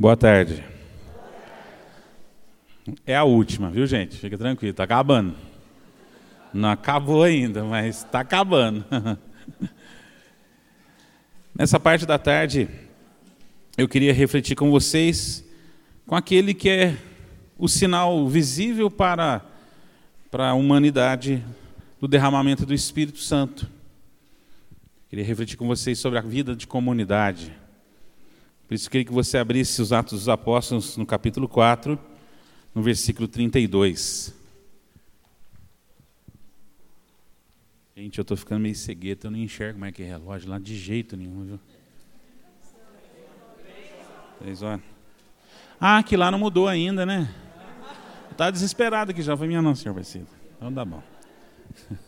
Boa tarde. É a última, viu, gente? Fica tranquilo, está acabando. Não acabou ainda, mas está acabando. Nessa parte da tarde, eu queria refletir com vocês com aquele que é o sinal visível para, para a humanidade do derramamento do Espírito Santo. Queria refletir com vocês sobre a vida de comunidade. Por isso, queria que você abrisse os Atos dos Apóstolos no capítulo 4, no versículo 32. Gente, eu estou ficando meio cegueta, eu não enxergo mais que relógio lá de jeito nenhum, viu? Três horas. Ah, que lá não mudou ainda, né? Está desesperado aqui já. Foi minha não, senhor Aparecido. Então dá bom.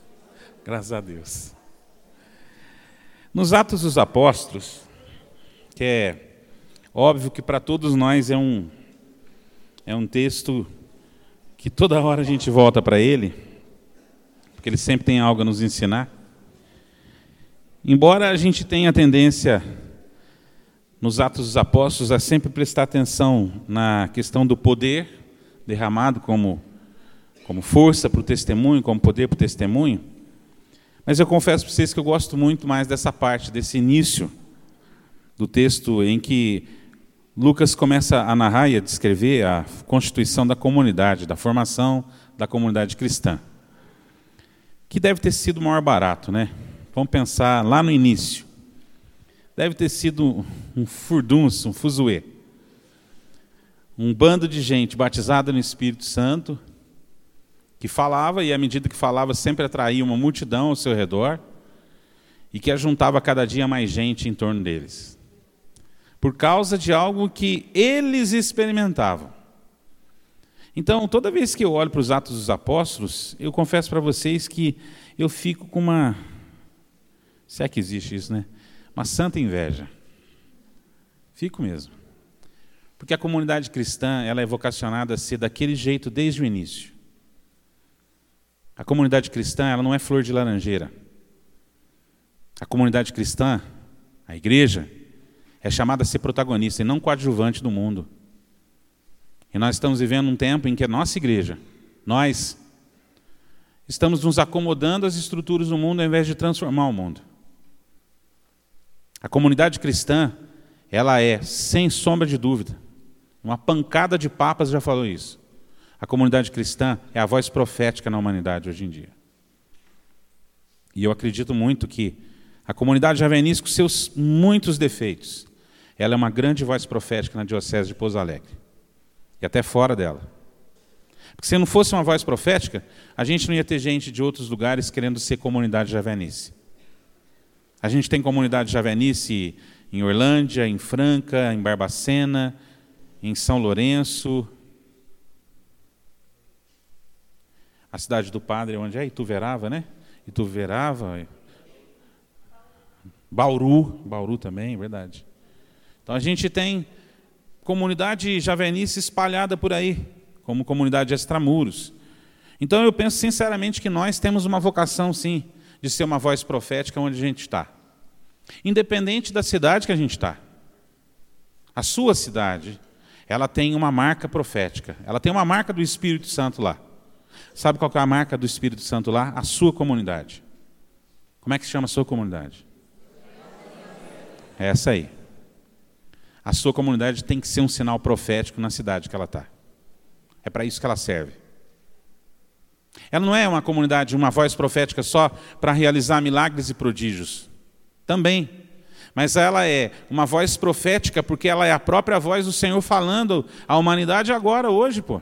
Graças a Deus. Nos Atos dos Apóstolos, que é óbvio que para todos nós é um, é um texto que toda hora a gente volta para ele, porque ele sempre tem algo a nos ensinar. Embora a gente tenha a tendência nos Atos dos Apóstolos a sempre prestar atenção na questão do poder derramado como, como força para o testemunho, como poder para o testemunho. Mas eu confesso para vocês que eu gosto muito mais dessa parte, desse início do texto em que Lucas começa a narrar e a descrever a constituição da comunidade, da formação da comunidade cristã. Que deve ter sido o maior barato, né? Vamos pensar lá no início deve ter sido um furdunço, um fuzuê. Um bando de gente batizada no Espírito Santo, que falava, e à medida que falava, sempre atraía uma multidão ao seu redor, e que ajuntava cada dia mais gente em torno deles. Por causa de algo que eles experimentavam. Então, toda vez que eu olho para os Atos dos Apóstolos, eu confesso para vocês que eu fico com uma. Se é que existe isso, né? uma santa inveja. Fico mesmo. Porque a comunidade cristã ela é vocacionada a ser daquele jeito desde o início. A comunidade cristã ela não é flor de laranjeira. A comunidade cristã, a igreja, é chamada a ser protagonista e não coadjuvante do mundo. E nós estamos vivendo um tempo em que a nossa igreja, nós, estamos nos acomodando às estruturas do mundo ao invés de transformar o mundo. A comunidade cristã, ela é, sem sombra de dúvida, uma pancada de papas já falou isso. A comunidade cristã é a voz profética na humanidade hoje em dia. E eu acredito muito que a comunidade javenice, com seus muitos defeitos, ela é uma grande voz profética na diocese de Pouso Alegre. E até fora dela. Porque se não fosse uma voz profética, a gente não ia ter gente de outros lugares querendo ser comunidade javenice. A gente tem comunidade javenice em Orlândia, em Franca, em Barbacena, em São Lourenço. A cidade do Padre, onde é? Ituverava, né? Ituverava. Bauru, Bauru também, verdade. Então a gente tem comunidade javenice espalhada por aí, como comunidade extramuros. Então eu penso sinceramente que nós temos uma vocação, sim, de ser uma voz profética onde a gente está. Independente da cidade que a gente está. A sua cidade, ela tem uma marca profética. Ela tem uma marca do Espírito Santo lá. Sabe qual é a marca do Espírito Santo lá? A sua comunidade. Como é que se chama a sua comunidade? É essa aí. A sua comunidade tem que ser um sinal profético na cidade que ela está. É para isso que ela serve. Ela não é uma comunidade, uma voz profética só para realizar milagres e prodígios. Também. Mas ela é uma voz profética porque ela é a própria voz do Senhor falando à humanidade agora, hoje, pô.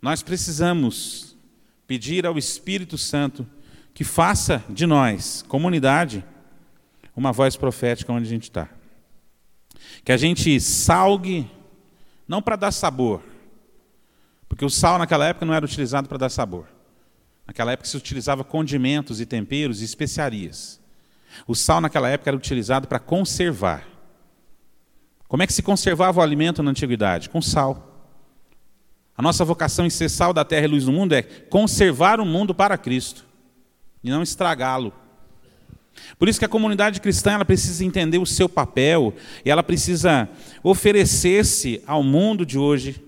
Nós precisamos pedir ao Espírito Santo que faça de nós, comunidade, uma voz profética onde a gente está. Que a gente salgue, não para dar sabor, porque o sal naquela época não era utilizado para dar sabor. Naquela época se utilizava condimentos e temperos e especiarias. O sal naquela época era utilizado para conservar. Como é que se conservava o alimento na antiguidade? Com sal. A nossa vocação em ser sal da terra e luz do mundo é conservar o mundo para Cristo e não estragá-lo. Por isso que a comunidade cristã ela precisa entender o seu papel e ela precisa oferecer-se ao mundo de hoje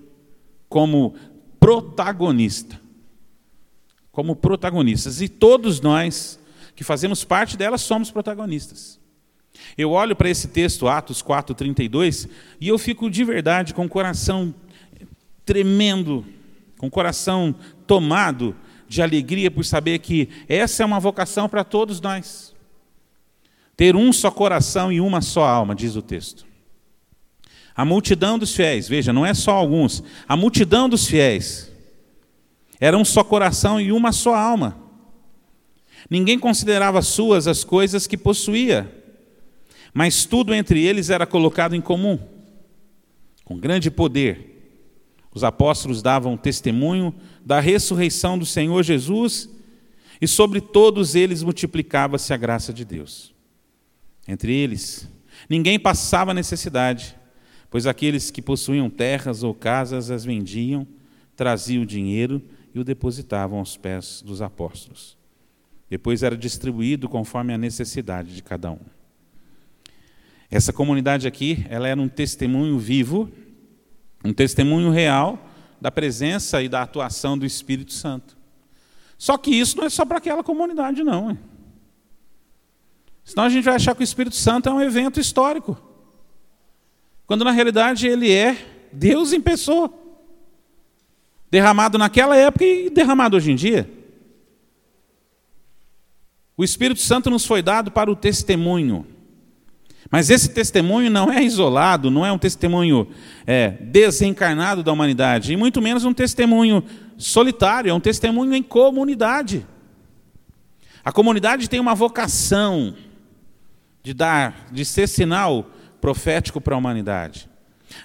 como protagonista. Como protagonistas. E todos nós que fazemos parte dela somos protagonistas. Eu olho para esse texto, Atos 4,32, e eu fico de verdade com o coração tremendo, com o coração tomado de alegria por saber que essa é uma vocação para todos nós. Ter um só coração e uma só alma, diz o texto. A multidão dos fiéis, veja, não é só alguns, a multidão dos fiéis era um só coração e uma só alma. Ninguém considerava suas as coisas que possuía, mas tudo entre eles era colocado em comum. Com grande poder, os apóstolos davam testemunho da ressurreição do Senhor Jesus e sobre todos eles multiplicava-se a graça de Deus. Entre eles, ninguém passava necessidade, pois aqueles que possuíam terras ou casas as vendiam, traziam o dinheiro e o depositavam aos pés dos apóstolos. Depois era distribuído conforme a necessidade de cada um. Essa comunidade aqui, ela era um testemunho vivo, um testemunho real da presença e da atuação do Espírito Santo. Só que isso não é só para aquela comunidade, não. Senão a gente vai achar que o Espírito Santo é um evento histórico. Quando na realidade ele é Deus em pessoa. Derramado naquela época e derramado hoje em dia. O Espírito Santo nos foi dado para o testemunho. Mas esse testemunho não é isolado, não é um testemunho é, desencarnado da humanidade, e muito menos um testemunho solitário, é um testemunho em comunidade. A comunidade tem uma vocação de dar, de ser sinal profético para a humanidade.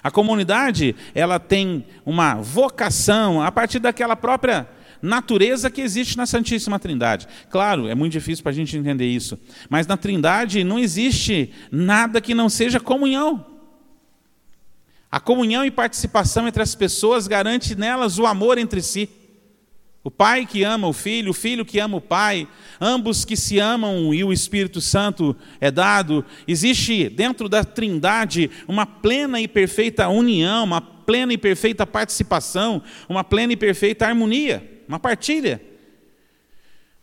A comunidade, ela tem uma vocação a partir daquela própria natureza que existe na Santíssima Trindade. Claro, é muito difícil para a gente entender isso, mas na Trindade não existe nada que não seja comunhão. A comunhão e participação entre as pessoas garante nelas o amor entre si. O pai que ama o filho, o filho que ama o pai, ambos que se amam e o Espírito Santo é dado. Existe dentro da Trindade uma plena e perfeita união, uma plena e perfeita participação, uma plena e perfeita harmonia uma partilha.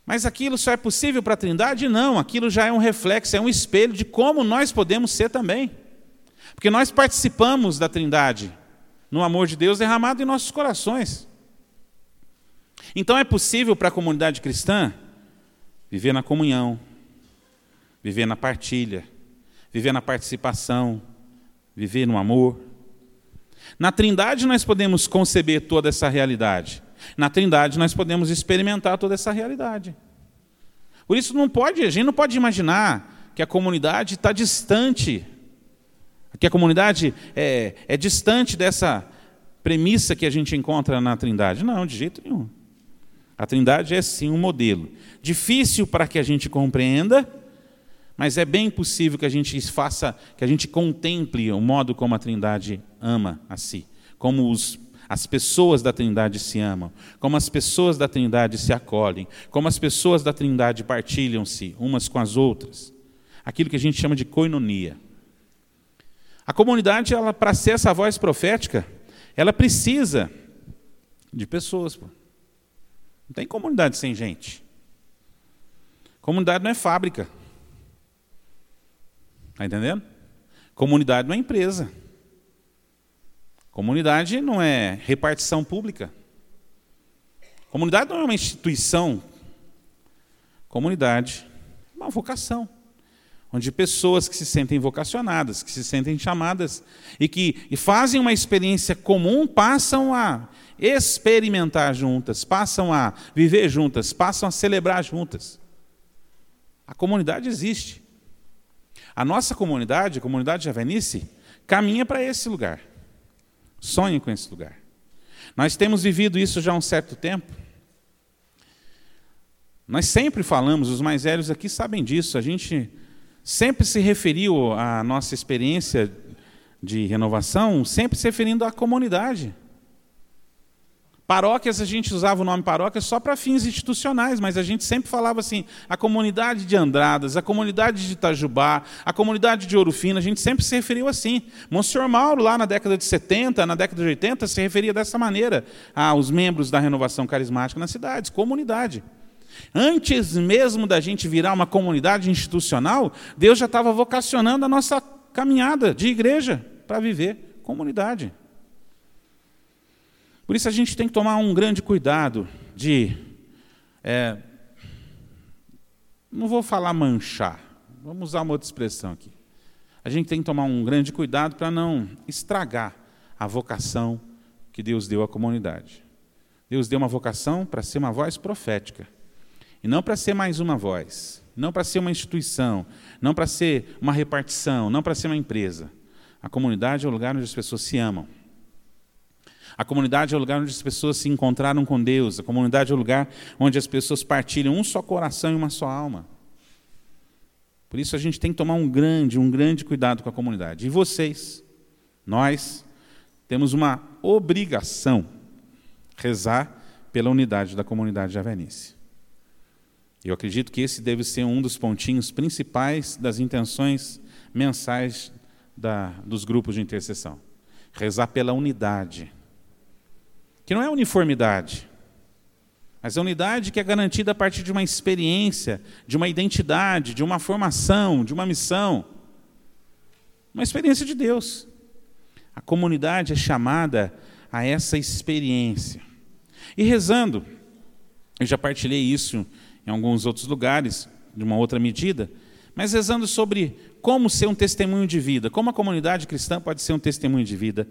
Mas aquilo só é possível para a Trindade? Não, aquilo já é um reflexo, é um espelho de como nós podemos ser também. Porque nós participamos da Trindade, no amor de Deus derramado em nossos corações. Então é possível para a comunidade cristã viver na comunhão, viver na partilha, viver na participação, viver no amor. Na Trindade nós podemos conceber toda essa realidade. Na Trindade nós podemos experimentar toda essa realidade. Por isso não pode, a gente não pode imaginar que a comunidade está distante, que a comunidade é, é distante dessa premissa que a gente encontra na Trindade. Não, de jeito nenhum. A Trindade é sim um modelo. Difícil para que a gente compreenda, mas é bem possível que a gente faça, que a gente contemple o modo como a Trindade ama a si, como os as pessoas da Trindade se amam, como as pessoas da Trindade se acolhem, como as pessoas da Trindade partilham-se umas com as outras. Aquilo que a gente chama de coinonia. A comunidade, ela para ser essa voz profética, ela precisa de pessoas. Pô. Não tem comunidade sem gente. Comunidade não é fábrica. Está entendendo? Comunidade não é empresa. Comunidade não é repartição pública. Comunidade não é uma instituição. Comunidade é uma vocação. Onde pessoas que se sentem vocacionadas, que se sentem chamadas e que fazem uma experiência comum passam a experimentar juntas, passam a viver juntas, passam a celebrar juntas. A comunidade existe. A nossa comunidade, a comunidade Javenice, caminha para esse lugar. Sonhe com esse lugar. Nós temos vivido isso já há um certo tempo. Nós sempre falamos, os mais velhos aqui sabem disso, a gente sempre se referiu à nossa experiência de renovação, sempre se referindo à comunidade. Paróquias, a gente usava o nome paróquia só para fins institucionais, mas a gente sempre falava assim, a comunidade de Andradas, a comunidade de Itajubá, a comunidade de Ouro Fino, a gente sempre se referiu assim. Monsenhor Mauro, lá na década de 70, na década de 80, se referia dessa maneira aos membros da renovação carismática nas cidades, comunidade. Antes mesmo da gente virar uma comunidade institucional, Deus já estava vocacionando a nossa caminhada de igreja para viver comunidade. Por isso a gente tem que tomar um grande cuidado de. É, não vou falar manchar, vamos usar uma outra expressão aqui. A gente tem que tomar um grande cuidado para não estragar a vocação que Deus deu à comunidade. Deus deu uma vocação para ser uma voz profética, e não para ser mais uma voz, não para ser uma instituição, não para ser uma repartição, não para ser uma empresa. A comunidade é o lugar onde as pessoas se amam. A comunidade é o lugar onde as pessoas se encontraram com Deus. A comunidade é o lugar onde as pessoas partilham um só coração e uma só alma. Por isso a gente tem que tomar um grande, um grande cuidado com a comunidade. E vocês, nós, temos uma obrigação rezar pela unidade da comunidade javenice. Eu acredito que esse deve ser um dos pontinhos principais das intenções mensais da, dos grupos de intercessão. Rezar pela unidade que não é uniformidade, mas é unidade que é garantida a partir de uma experiência, de uma identidade, de uma formação, de uma missão. Uma experiência de Deus. A comunidade é chamada a essa experiência. E rezando, eu já partilhei isso em alguns outros lugares, de uma outra medida, mas rezando sobre como ser um testemunho de vida, como a comunidade cristã pode ser um testemunho de vida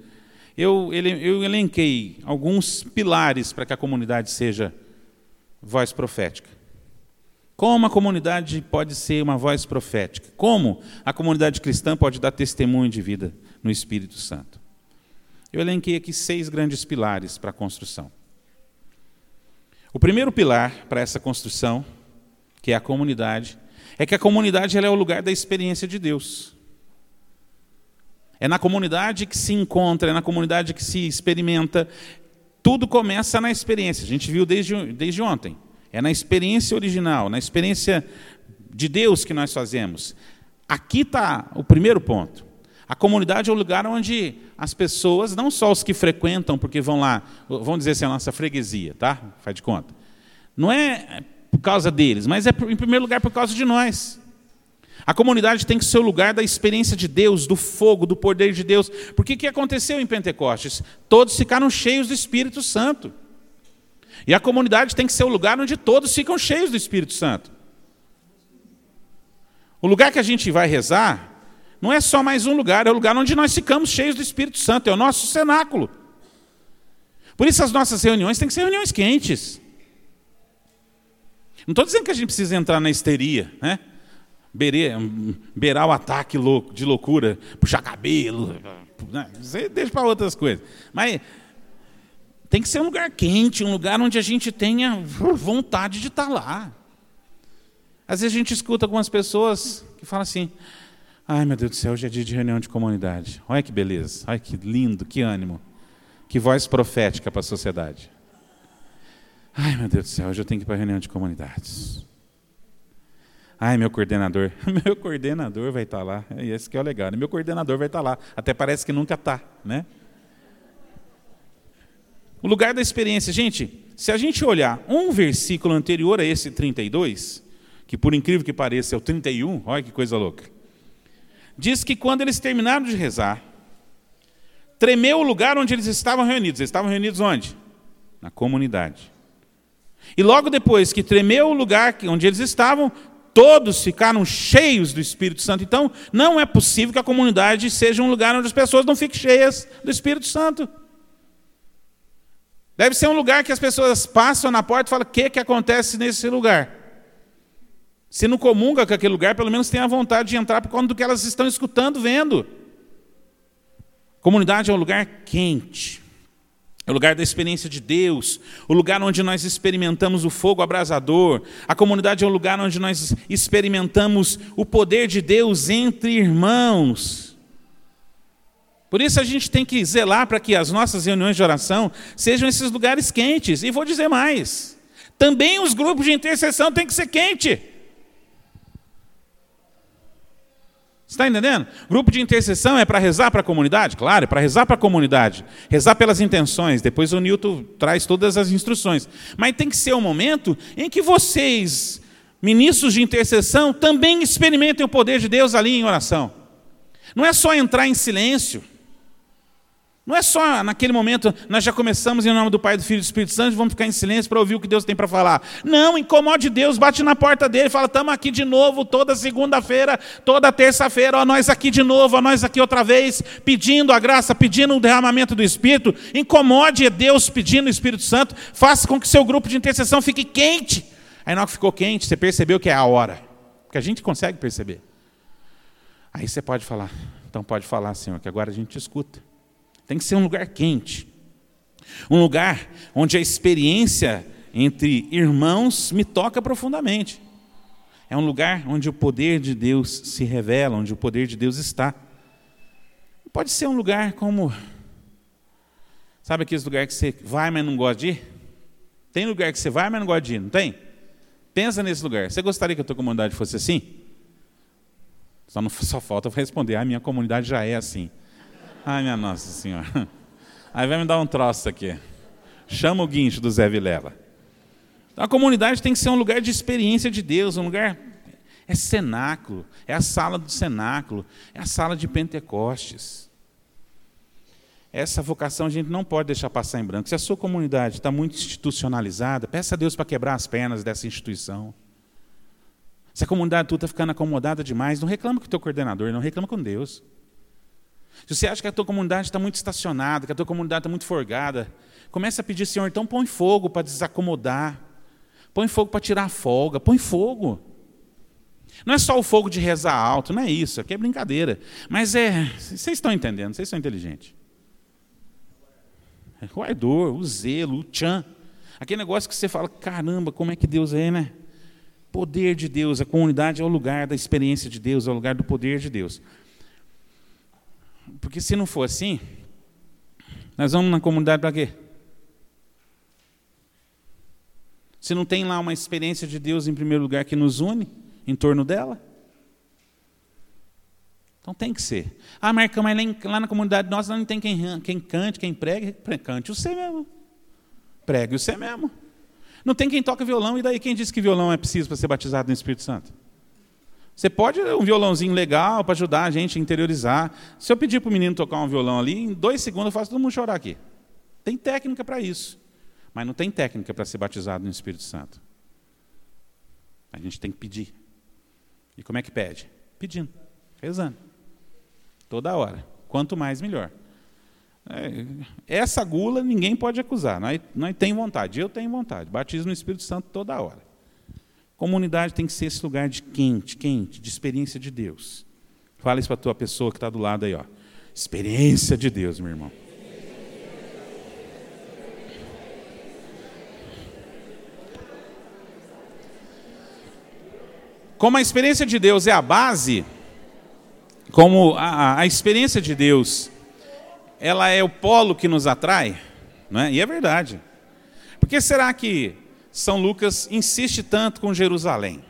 eu, eu elenquei alguns pilares para que a comunidade seja voz profética. Como a comunidade pode ser uma voz profética? Como a comunidade cristã pode dar testemunho de vida no Espírito Santo? Eu elenquei aqui seis grandes pilares para a construção. O primeiro pilar para essa construção, que é a comunidade, é que a comunidade é o lugar da experiência de Deus. É na comunidade que se encontra, é na comunidade que se experimenta. Tudo começa na experiência. A gente viu desde, desde ontem. É na experiência original, na experiência de Deus que nós fazemos. Aqui está o primeiro ponto. A comunidade é o lugar onde as pessoas, não só os que frequentam, porque vão lá, vamos dizer assim, a nossa freguesia, tá? Faz de conta. Não é por causa deles, mas é em primeiro lugar por causa de nós. A comunidade tem que ser o lugar da experiência de Deus, do fogo, do poder de Deus. Porque o que aconteceu em Pentecostes? Todos ficaram cheios do Espírito Santo. E a comunidade tem que ser o lugar onde todos ficam cheios do Espírito Santo. O lugar que a gente vai rezar não é só mais um lugar, é o lugar onde nós ficamos cheios do Espírito Santo, é o nosso cenáculo. Por isso as nossas reuniões têm que ser reuniões quentes. Não estou dizendo que a gente precisa entrar na histeria, né? Beirar o ataque de loucura, puxar cabelo, né? deixa para outras coisas. Mas tem que ser um lugar quente, um lugar onde a gente tenha vontade de estar tá lá. Às vezes a gente escuta algumas pessoas que falam assim: ai meu Deus do céu, hoje é dia de reunião de comunidade. Olha que beleza, olha que lindo, que ânimo, que voz profética para a sociedade. Ai meu Deus do céu, hoje eu tenho que ir para a reunião de comunidades. Ai, meu coordenador. Meu coordenador vai estar lá. E esse que é o legal. Meu coordenador vai estar lá. Até parece que nunca está, né? O lugar da experiência. Gente, se a gente olhar um versículo anterior a esse 32, que por incrível que pareça é o 31, olha que coisa louca. Diz que quando eles terminaram de rezar, tremeu o lugar onde eles estavam reunidos. Eles estavam reunidos onde? Na comunidade. E logo depois que tremeu o lugar onde eles estavam, todos ficaram cheios do Espírito Santo. Então, não é possível que a comunidade seja um lugar onde as pessoas não fiquem cheias do Espírito Santo. Deve ser um lugar que as pessoas passam na porta e falam: o que, que acontece nesse lugar? Se não comunga com aquele lugar, pelo menos tem a vontade de entrar por conta do que elas estão escutando, vendo. Comunidade é um lugar quente. É o lugar da experiência de Deus, o lugar onde nós experimentamos o fogo abrasador. A comunidade é o lugar onde nós experimentamos o poder de Deus entre irmãos. Por isso a gente tem que zelar para que as nossas reuniões de oração sejam esses lugares quentes. E vou dizer mais: também os grupos de intercessão têm que ser quente. Está entendendo? Grupo de intercessão é para rezar para a comunidade? Claro, é para rezar para a comunidade. Rezar pelas intenções. Depois o Newton traz todas as instruções. Mas tem que ser um momento em que vocês, ministros de intercessão, também experimentem o poder de Deus ali em oração. Não é só entrar em silêncio. Não é só naquele momento, nós já começamos em nome do Pai, do Filho e do Espírito Santo, vamos ficar em silêncio para ouvir o que Deus tem para falar. Não, incomode Deus, bate na porta dele, fala: estamos aqui de novo, toda segunda-feira, toda terça-feira, ó, nós aqui de novo, ó, nós aqui outra vez, pedindo a graça, pedindo o derramamento do Espírito. Incomode Deus pedindo o Espírito Santo, faça com que seu grupo de intercessão fique quente. Aí, na hora que ficou quente, você percebeu que é a hora, porque a gente consegue perceber. Aí você pode falar, então pode falar, Senhor, que agora a gente escuta. Tem que ser um lugar quente. Um lugar onde a experiência entre irmãos me toca profundamente. É um lugar onde o poder de Deus se revela, onde o poder de Deus está. Pode ser um lugar como. Sabe aqueles lugares que você vai, mas não gosta de ir? Tem lugar que você vai, mas não gosta de ir, não tem? Pensa nesse lugar. Você gostaria que a tua comunidade fosse assim? Só, não, só falta responder, a ah, minha comunidade já é assim. Ai, minha Nossa Senhora. Aí vai me dar um troço aqui. Chama o guincho do Zé Vilela. A comunidade tem que ser um lugar de experiência de Deus, um lugar. É cenáculo, é a sala do cenáculo, é a sala de Pentecostes. Essa vocação a gente não pode deixar passar em branco. Se a sua comunidade está muito institucionalizada, peça a Deus para quebrar as pernas dessa instituição. Se a comunidade tu está ficando acomodada demais, não reclama com o teu coordenador, não reclama com Deus. Se você acha que a tua comunidade está muito estacionada, que a tua comunidade está muito forgada, comece a pedir, Senhor, então põe fogo para desacomodar. Põe fogo para tirar a folga, põe fogo. Não é só o fogo de rezar alto, não é isso, aqui é brincadeira. Mas é, vocês estão entendendo, vocês são inteligentes. O ardor, o zelo, o tchan. Aquele negócio que você fala, caramba, como é que Deus é, né? Poder de Deus, a comunidade é o lugar da experiência de Deus, é o lugar do poder de Deus. Porque se não for assim, nós vamos na comunidade para quê? Se não tem lá uma experiência de Deus em primeiro lugar que nos une em torno dela? Então tem que ser. Ah, Marcão, mas lá na comunidade nossa não tem quem, quem cante, quem pregue, cante você mesmo. Pregue você mesmo. Não tem quem toca violão, e daí quem disse que violão é preciso para ser batizado no Espírito Santo? Você pode um violãozinho legal para ajudar a gente a interiorizar. Se eu pedir para o menino tocar um violão ali, em dois segundos eu faço todo mundo chorar aqui. Tem técnica para isso. Mas não tem técnica para ser batizado no Espírito Santo. A gente tem que pedir. E como é que pede? Pedindo, rezando. Toda hora. Quanto mais, melhor. É, essa gula ninguém pode acusar. Nós, nós tem vontade. Eu tenho vontade. Batismo no Espírito Santo toda hora. Comunidade tem que ser esse lugar de quente, quente, de experiência de Deus. Fala isso para a tua pessoa que está do lado aí, ó. Experiência de Deus, meu irmão. Como a experiência de Deus é a base, como a, a experiência de Deus, ela é o polo que nos atrai, não é? e é verdade. Por que será que são Lucas insiste tanto com Jerusalém.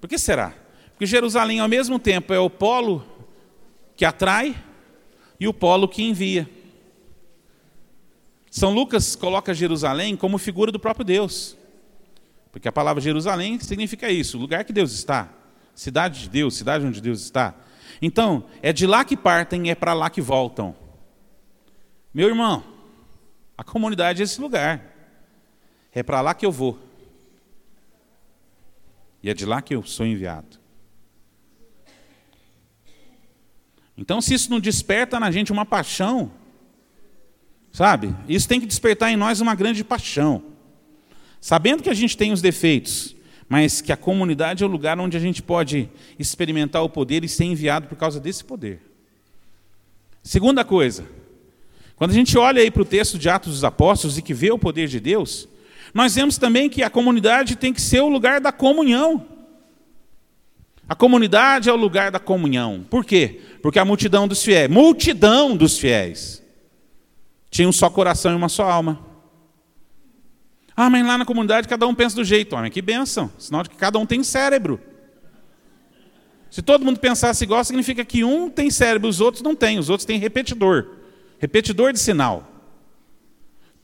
Por que será? Porque Jerusalém, ao mesmo tempo, é o polo que atrai e o polo que envia. São Lucas coloca Jerusalém como figura do próprio Deus. Porque a palavra Jerusalém significa isso, lugar que Deus está, cidade de Deus, cidade onde Deus está. Então, é de lá que partem, é para lá que voltam. Meu irmão, a comunidade é esse lugar. É para lá que eu vou. E é de lá que eu sou enviado. Então, se isso não desperta na gente uma paixão, sabe? Isso tem que despertar em nós uma grande paixão. Sabendo que a gente tem os defeitos, mas que a comunidade é o lugar onde a gente pode experimentar o poder e ser enviado por causa desse poder. Segunda coisa, quando a gente olha aí para o texto de Atos dos Apóstolos e que vê o poder de Deus, nós vemos também que a comunidade tem que ser o lugar da comunhão. A comunidade é o lugar da comunhão. Por quê? Porque a multidão dos fiéis, multidão dos fiéis, tinha um só coração e uma só alma. Ah, mas lá na comunidade cada um pensa do jeito. Homem, que benção. Sinal de que cada um tem cérebro. Se todo mundo pensasse igual, significa que um tem cérebro, os outros não têm. Os outros têm repetidor. Repetidor de sinal.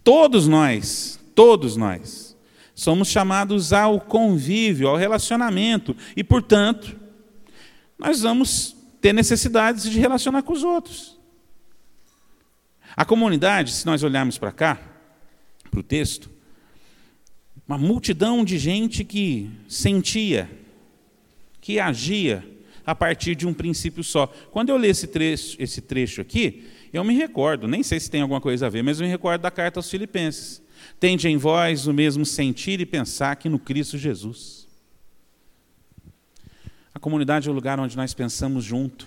Todos nós, todos nós, somos chamados ao convívio, ao relacionamento. E, portanto, nós vamos ter necessidades de relacionar com os outros. A comunidade, se nós olharmos para cá, para o texto, uma multidão de gente que sentia, que agia a partir de um princípio só. Quando eu li esse trecho, esse trecho aqui, eu me recordo, nem sei se tem alguma coisa a ver, mas eu me recordo da carta aos Filipenses. Tende em vós o mesmo sentir e pensar que no Cristo Jesus. A comunidade é o lugar onde nós pensamos junto.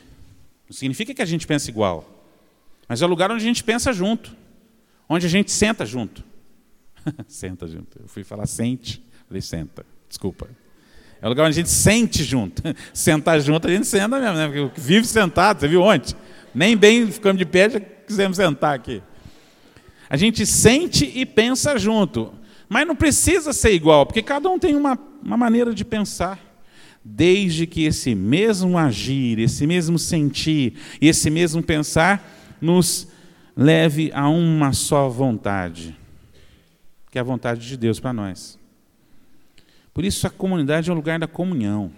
Não significa que a gente pensa igual, mas é o lugar onde a gente pensa junto, onde a gente senta junto. senta junto. Eu fui falar sente, falei senta. Desculpa. É o lugar onde a gente sente junto. Sentar junto, a gente senta mesmo, né? Porque vive sentado, você viu ontem? Nem bem ficamos de pé, já quisemos sentar aqui. A gente sente e pensa junto. Mas não precisa ser igual, porque cada um tem uma, uma maneira de pensar. Desde que esse mesmo agir, esse mesmo sentir e esse mesmo pensar nos leve a uma só vontade que é a vontade de Deus para nós. Por isso, a comunidade é o lugar da comunhão,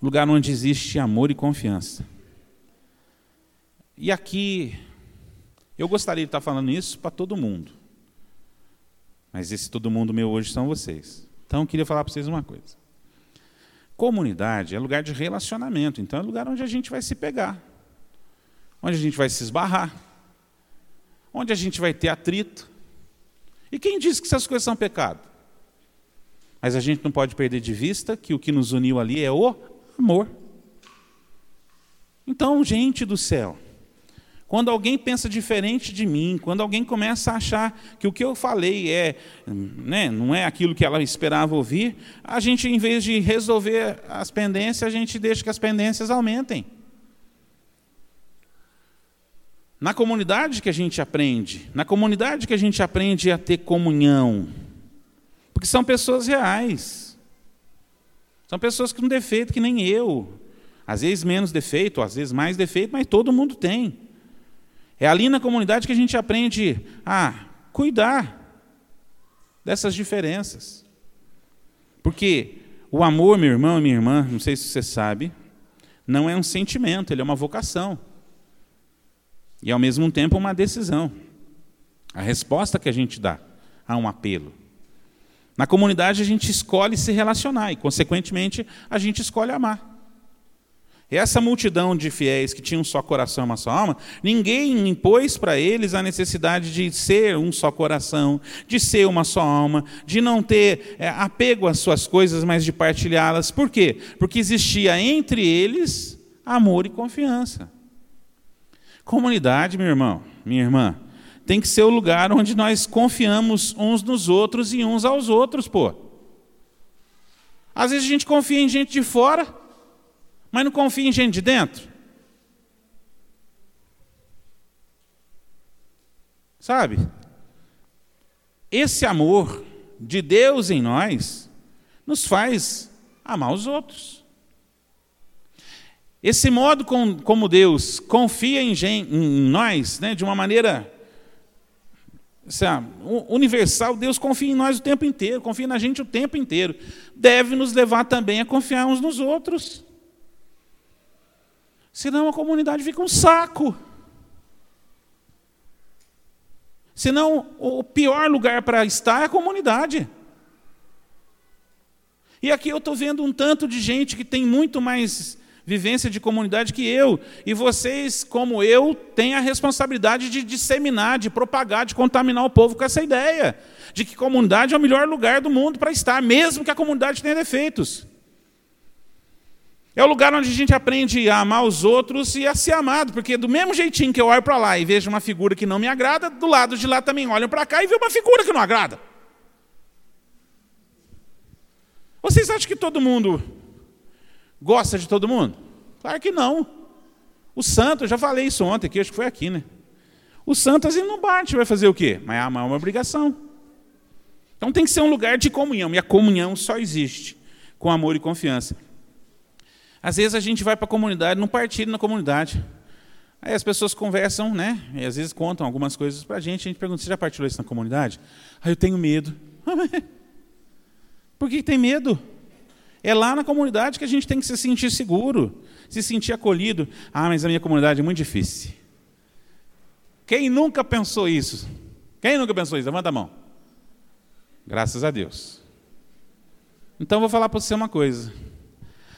lugar onde existe amor e confiança. E aqui, eu gostaria de estar falando isso para todo mundo, mas esse todo mundo meu hoje são vocês. Então, eu queria falar para vocês uma coisa. Comunidade é lugar de relacionamento, então é lugar onde a gente vai se pegar, onde a gente vai se esbarrar, onde a gente vai ter atrito, e quem disse que essas coisas são pecado? Mas a gente não pode perder de vista que o que nos uniu ali é o amor. Então, gente do céu, quando alguém pensa diferente de mim, quando alguém começa a achar que o que eu falei é, né, não é aquilo que ela esperava ouvir, a gente, em vez de resolver as pendências, a gente deixa que as pendências aumentem. Na comunidade que a gente aprende, na comunidade que a gente aprende a ter comunhão. Porque são pessoas reais. São pessoas com defeito que nem eu. Às vezes menos defeito, às vezes mais defeito, mas todo mundo tem. É ali na comunidade que a gente aprende a cuidar dessas diferenças. Porque o amor, meu irmão e minha irmã, não sei se você sabe, não é um sentimento, ele é uma vocação e, ao mesmo tempo, uma decisão. A resposta que a gente dá a um apelo. Na comunidade, a gente escolhe se relacionar e, consequentemente, a gente escolhe amar. E essa multidão de fiéis que tinham um só coração e uma só alma, ninguém impôs para eles a necessidade de ser um só coração, de ser uma só alma, de não ter é, apego às suas coisas, mas de partilhá-las. Por quê? Porque existia entre eles amor e confiança. Comunidade, meu irmão, minha irmã, tem que ser o lugar onde nós confiamos uns nos outros e uns aos outros, pô. Às vezes a gente confia em gente de fora, mas não confia em gente de dentro. Sabe? Esse amor de Deus em nós nos faz amar os outros. Esse modo com, como Deus confia em, em nós, né, de uma maneira universal, Deus confia em nós o tempo inteiro, confia na gente o tempo inteiro. Deve nos levar também a confiar uns nos outros. Senão a comunidade fica um saco. Senão o pior lugar para estar é a comunidade. E aqui eu estou vendo um tanto de gente que tem muito mais vivência de comunidade que eu. E vocês, como eu, têm a responsabilidade de disseminar, de propagar, de contaminar o povo com essa ideia de que comunidade é o melhor lugar do mundo para estar, mesmo que a comunidade tenha defeitos. É o lugar onde a gente aprende a amar os outros e a ser amado, porque do mesmo jeitinho que eu olho para lá e vejo uma figura que não me agrada, do lado de lá também olham para cá e vejo uma figura que não agrada. Vocês acham que todo mundo Gosta de todo mundo? Claro que não. O santo, eu já falei isso ontem aqui, acho que foi aqui, né? O santo vezes não bate, vai fazer o quê? Mas amar é uma obrigação. Então tem que ser um lugar de comunhão, e a comunhão só existe com amor e confiança. Às vezes a gente vai para a comunidade, não partilha na comunidade. Aí as pessoas conversam, né? E às vezes contam algumas coisas para a gente. A gente pergunta: você já partilhou isso na comunidade? Aí eu tenho medo. Por que tem medo? É lá na comunidade que a gente tem que se sentir seguro, se sentir acolhido. Ah, mas a minha comunidade é muito difícil. Quem nunca pensou isso? Quem nunca pensou isso? Levanta a mão. Graças a Deus. Então vou falar para você uma coisa.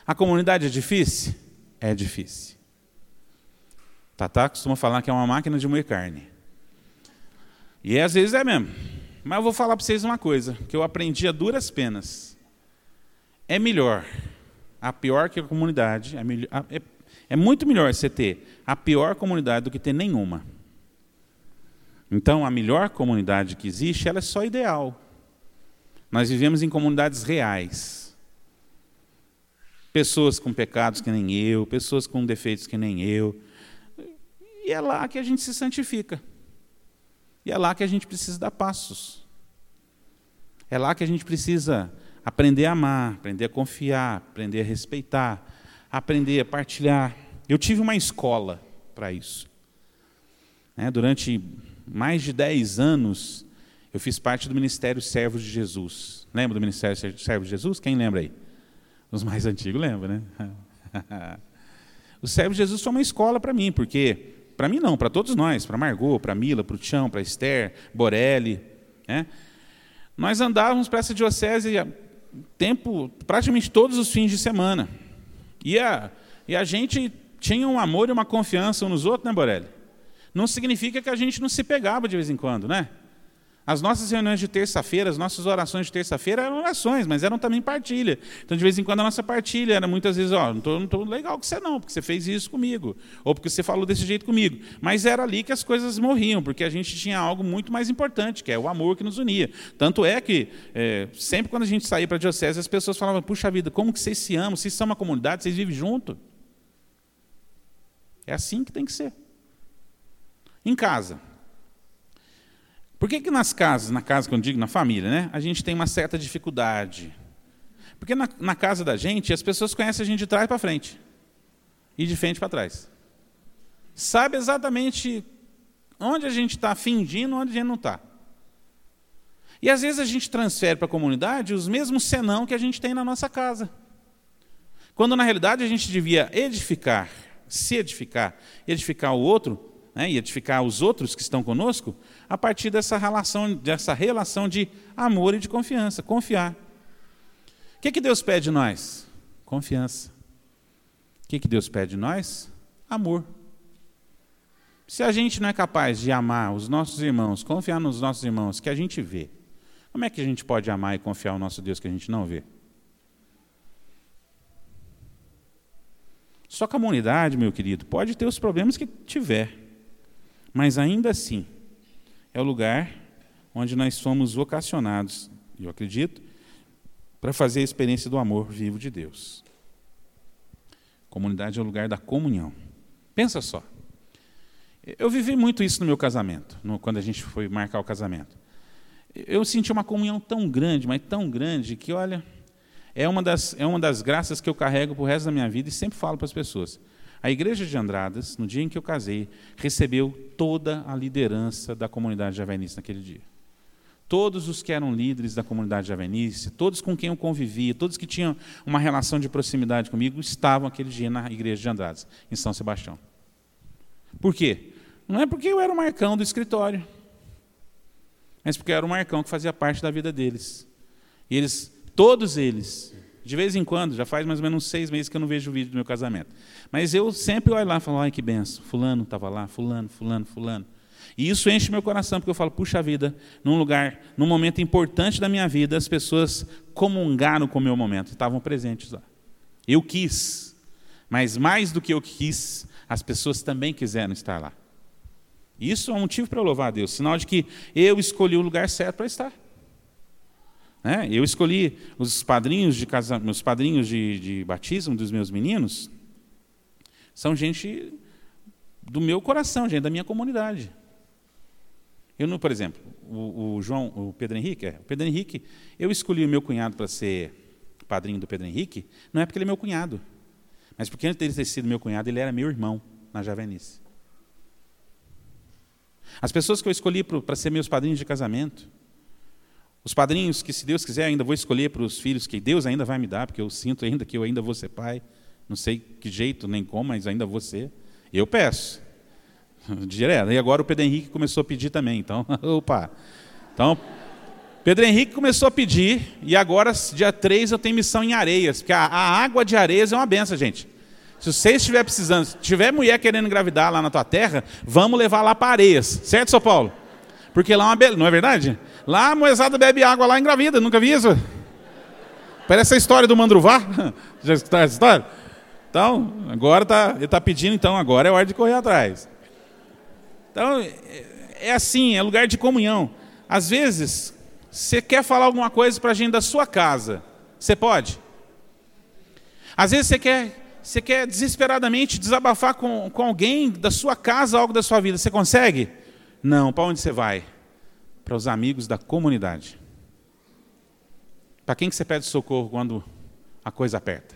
A comunidade é difícil? É difícil. Tatá costuma falar que é uma máquina de moer carne. E às vezes é mesmo. Mas eu vou falar para vocês uma coisa, que eu aprendi a duras penas. É melhor, a pior que a comunidade, é, melhor, é, é muito melhor você ter a pior comunidade do que ter nenhuma. Então, a melhor comunidade que existe, ela é só ideal. Nós vivemos em comunidades reais. Pessoas com pecados que nem eu, pessoas com defeitos que nem eu. E é lá que a gente se santifica. E é lá que a gente precisa dar passos. É lá que a gente precisa aprender a amar, aprender a confiar, aprender a respeitar, aprender a partilhar. Eu tive uma escola para isso. Né, durante mais de 10 anos, eu fiz parte do Ministério Servos de Jesus. Lembra do Ministério Servos de Jesus? Quem lembra aí? Os mais antigos lembram, né? o Servos de Jesus foi uma escola para mim, porque, para mim não, para todos nós, para Margot, para Mila, para o Tião, para Esther, Borelli, né? Nós andávamos para essa diocese tempo, praticamente todos os fins de semana. E a, e a gente tinha um amor e uma confiança uns nos outros, né, Borelli? não significa que a gente não se pegava de vez em quando, né? As nossas reuniões de terça-feira, as nossas orações de terça-feira eram orações, mas eram também partilha. Então, de vez em quando, a nossa partilha era muitas vezes, ó, não estou legal com você não, porque você fez isso comigo, ou porque você falou desse jeito comigo. Mas era ali que as coisas morriam, porque a gente tinha algo muito mais importante, que é o amor que nos unia. Tanto é que, é, sempre quando a gente saía para a diocese, as pessoas falavam, puxa vida, como que vocês se amam, vocês são uma comunidade, vocês vivem junto. É assim que tem que ser. Em casa. Por que, que nas casas, na casa que eu digo, na família, né, a gente tem uma certa dificuldade? Porque na, na casa da gente, as pessoas conhecem a gente de trás para frente e de frente para trás. Sabe exatamente onde a gente está fingindo, onde a gente não está. E às vezes a gente transfere para a comunidade os mesmos senão que a gente tem na nossa casa. Quando na realidade a gente devia edificar, se edificar, edificar o outro né, e edificar os outros que estão conosco, a partir dessa relação, dessa relação de amor e de confiança. Confiar. O que, que Deus pede de nós? Confiança. O que, que Deus pede de nós? Amor. Se a gente não é capaz de amar os nossos irmãos, confiar nos nossos irmãos que a gente vê, como é que a gente pode amar e confiar no nosso Deus que a gente não vê? Só que a comunidade, meu querido, pode ter os problemas que tiver. Mas ainda assim, é o lugar onde nós somos vocacionados, eu acredito, para fazer a experiência do amor vivo de Deus. Comunidade é o lugar da comunhão. Pensa só. Eu vivi muito isso no meu casamento, no, quando a gente foi marcar o casamento. Eu senti uma comunhão tão grande, mas tão grande, que, olha, é uma das, é uma das graças que eu carrego para o resto da minha vida e sempre falo para as pessoas. A igreja de Andradas, no dia em que eu casei, recebeu toda a liderança da comunidade javenice naquele dia. Todos os que eram líderes da comunidade javenice, todos com quem eu convivia, todos que tinham uma relação de proximidade comigo, estavam aquele dia na igreja de Andradas, em São Sebastião. Por quê? Não é porque eu era o Marcão do escritório, mas porque eu era o Marcão que fazia parte da vida deles. E eles, todos eles, de vez em quando, já faz mais ou menos seis meses que eu não vejo o vídeo do meu casamento. Mas eu sempre olho lá e falo, ai que benção, fulano estava lá, fulano, fulano, fulano. E isso enche meu coração, porque eu falo, puxa vida, num lugar, num momento importante da minha vida, as pessoas comungaram com o meu momento, estavam presentes lá. Eu quis, mas mais do que eu quis, as pessoas também quiseram estar lá. Isso é um motivo para louvar a Deus, sinal de que eu escolhi o lugar certo para estar. Né? Eu escolhi os padrinhos de casa, meus padrinhos de, de batismo dos meus meninos, são gente do meu coração, gente da minha comunidade. Eu não, por exemplo, o, o João, o Pedro Henrique, é, o Pedro Henrique, eu escolhi o meu cunhado para ser padrinho do Pedro Henrique, não é porque ele é meu cunhado, mas porque antes de ter sido meu cunhado, ele era meu irmão na Javenice. As pessoas que eu escolhi para ser meus padrinhos de casamento, os padrinhos que, se Deus quiser, ainda vou escolher para os filhos que Deus ainda vai me dar, porque eu sinto ainda que eu ainda vou ser pai. Não sei que jeito nem como, mas ainda vou ser. Eu peço. Direto. E agora o Pedro Henrique começou a pedir também. Então, opa. Então, Pedro Henrique começou a pedir, e agora, dia 3, eu tenho missão em Areias, porque a, a água de Areias é uma benção, gente. Se você estiver precisando, se tiver mulher querendo engravidar lá na tua terra, vamos levar lá para Areias. Certo, São Paulo? Porque lá é uma beleza, não é verdade? Lá a moezada bebe água lá engravida, nunca vi isso? Parece a história do Mandruvá. Já escutou essa história? Então, agora tá, ele está pedindo, então agora é hora de correr atrás. Então, é assim, é lugar de comunhão. Às vezes, você quer falar alguma coisa para a gente da sua casa, você pode? Às vezes você quer, você quer desesperadamente desabafar com, com alguém da sua casa, algo da sua vida, você consegue? Não, para onde você vai? Para os amigos da comunidade. Para quem que você pede socorro quando a coisa aperta?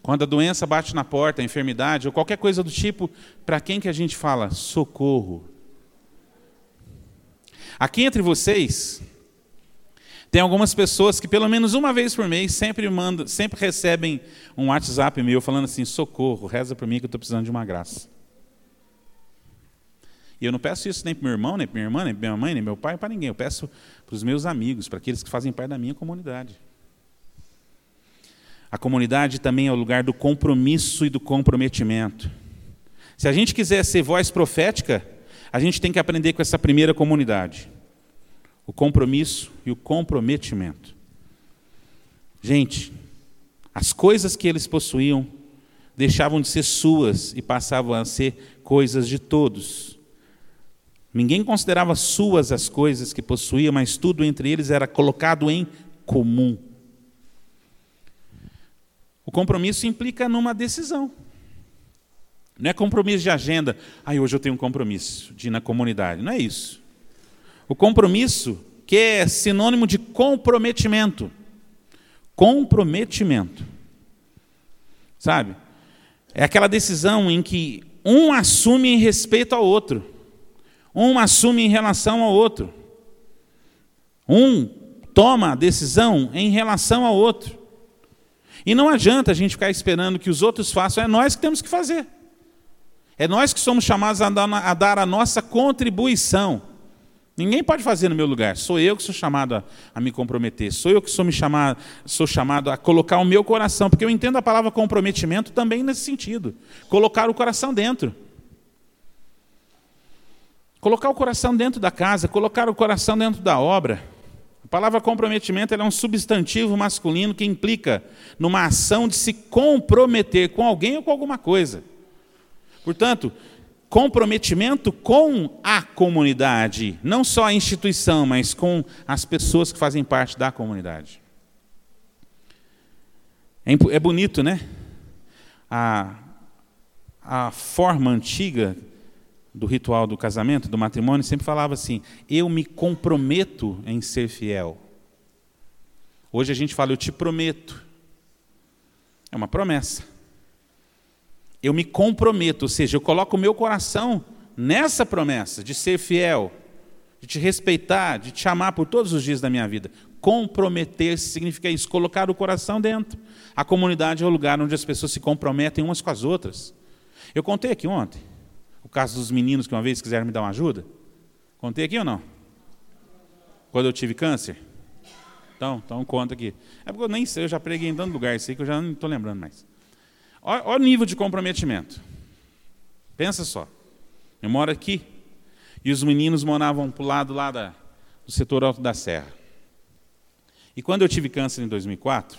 Quando a doença bate na porta, a enfermidade ou qualquer coisa do tipo, para quem que a gente fala socorro? Aqui entre vocês, tem algumas pessoas que pelo menos uma vez por mês sempre mandam, sempre recebem um WhatsApp meu falando assim: socorro, reza por mim que eu estou precisando de uma graça. E eu não peço isso nem para meu irmão, nem para minha irmã, nem para minha mãe, nem meu pai, para ninguém. Eu peço para os meus amigos, para aqueles que fazem parte da minha comunidade. A comunidade também é o lugar do compromisso e do comprometimento. Se a gente quiser ser voz profética, a gente tem que aprender com essa primeira comunidade: o compromisso e o comprometimento. Gente, as coisas que eles possuíam deixavam de ser suas e passavam a ser coisas de todos. Ninguém considerava suas as coisas que possuía, mas tudo entre eles era colocado em comum. O compromisso implica numa decisão. Não é compromisso de agenda. Ah, hoje eu tenho um compromisso de ir na comunidade. Não é isso. O compromisso, que é sinônimo de comprometimento. Comprometimento. Sabe? É aquela decisão em que um assume em respeito ao outro. Um assume em relação ao outro. Um toma a decisão em relação ao outro. E não adianta a gente ficar esperando que os outros façam, é nós que temos que fazer. É nós que somos chamados a dar, a, nossa contribuição. Ninguém pode fazer no meu lugar. Sou eu que sou chamado a, a me comprometer. Sou eu que sou, me sou chamado a colocar o meu coração. Porque eu entendo a palavra comprometimento também nesse sentido. Colocar o coração dentro. Colocar o coração dentro da casa, colocar o coração dentro da obra. A palavra comprometimento é um substantivo masculino que implica numa ação de se comprometer com alguém ou com alguma coisa. Portanto, comprometimento com a comunidade, não só a instituição, mas com as pessoas que fazem parte da comunidade. É, é bonito, né? A, a forma antiga do ritual do casamento, do matrimônio, sempre falava assim: eu me comprometo em ser fiel. Hoje a gente fala, eu te prometo. É uma promessa. Eu me comprometo, ou seja, eu coloco o meu coração nessa promessa de ser fiel, de te respeitar, de te amar por todos os dias da minha vida. Comprometer-se significa isso, colocar o coração dentro. A comunidade é o lugar onde as pessoas se comprometem umas com as outras. Eu contei aqui ontem caso dos meninos que uma vez quiseram me dar uma ajuda? Contei aqui ou não? Quando eu tive câncer? Então, então conta aqui. É porque eu nem sei, eu já preguei em tanto lugar isso aí que eu já não estou lembrando mais. Olha, olha o nível de comprometimento. Pensa só. Eu moro aqui e os meninos moravam para o lado lá da, do setor alto da serra. E quando eu tive câncer em 2004,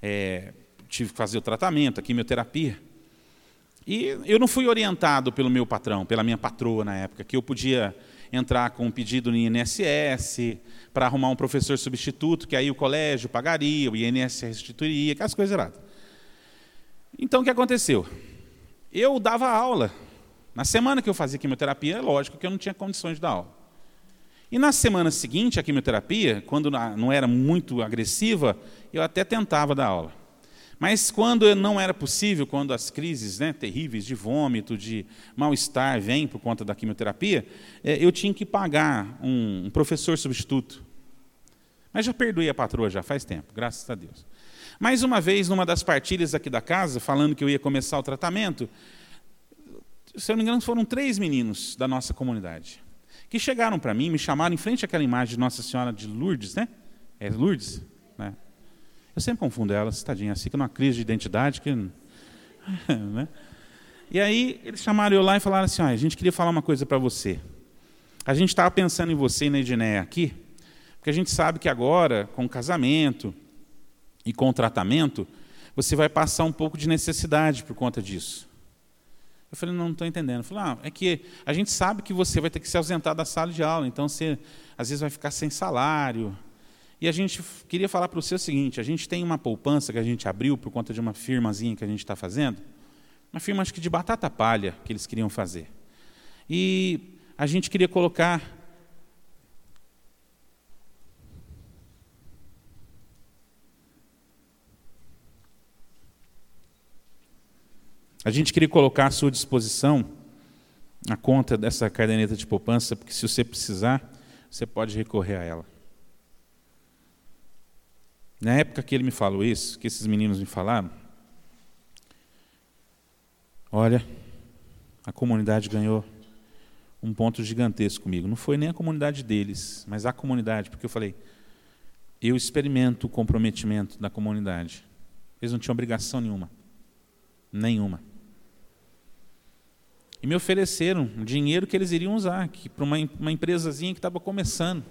é, tive que fazer o tratamento, a quimioterapia. E eu não fui orientado pelo meu patrão, pela minha patroa na época, que eu podia entrar com um pedido no INSS, para arrumar um professor substituto, que aí o colégio pagaria, o INSS restituiria, aquelas coisas erradas. Então o que aconteceu? Eu dava aula. Na semana que eu fazia quimioterapia, é lógico que eu não tinha condições de dar aula. E na semana seguinte, a quimioterapia, quando não era muito agressiva, eu até tentava dar aula. Mas quando não era possível, quando as crises né, terríveis de vômito, de mal-estar vêm por conta da quimioterapia, é, eu tinha que pagar um, professor substituto. Mas já perdoei a patroa já faz tempo, graças a Deus. Mais uma vez, numa das partilhas aqui da casa, falando que eu ia começar o tratamento, se eu não me engano, foram três meninos da nossa comunidade que chegaram para mim, me chamaram em frente àquela imagem de Nossa Senhora de Lourdes, né? É Lourdes? Né? Eu sempre confundo elas, tadinha, que numa crise de identidade. Que... né? E aí eles chamaram eu lá e falaram assim: ah, a gente queria falar uma coisa para você. A gente estava pensando em você e na Edneia aqui, porque a gente sabe que agora, com o casamento e com o tratamento, você vai passar um pouco de necessidade por conta disso. Eu falei, não, não estou entendendo. Eu falei, ah, é que a gente sabe que você vai ter que se ausentar da sala de aula, então você às vezes vai ficar sem salário. E a gente queria falar para você o seguinte: a gente tem uma poupança que a gente abriu por conta de uma firmazinha que a gente está fazendo, uma firma acho que de batata palha que eles queriam fazer. E a gente queria colocar A gente queria colocar à sua disposição a conta dessa caderneta de poupança, porque se você precisar, você pode recorrer a ela. Na época que ele me falou isso, que esses meninos me falaram, olha, a comunidade ganhou um ponto gigantesco comigo. Não foi nem a comunidade deles, mas a comunidade, porque eu falei, eu experimento o comprometimento da comunidade. Eles não tinham obrigação nenhuma. Nenhuma e me ofereceram dinheiro que eles iriam usar, para uma, uma empresazinha que estava começando.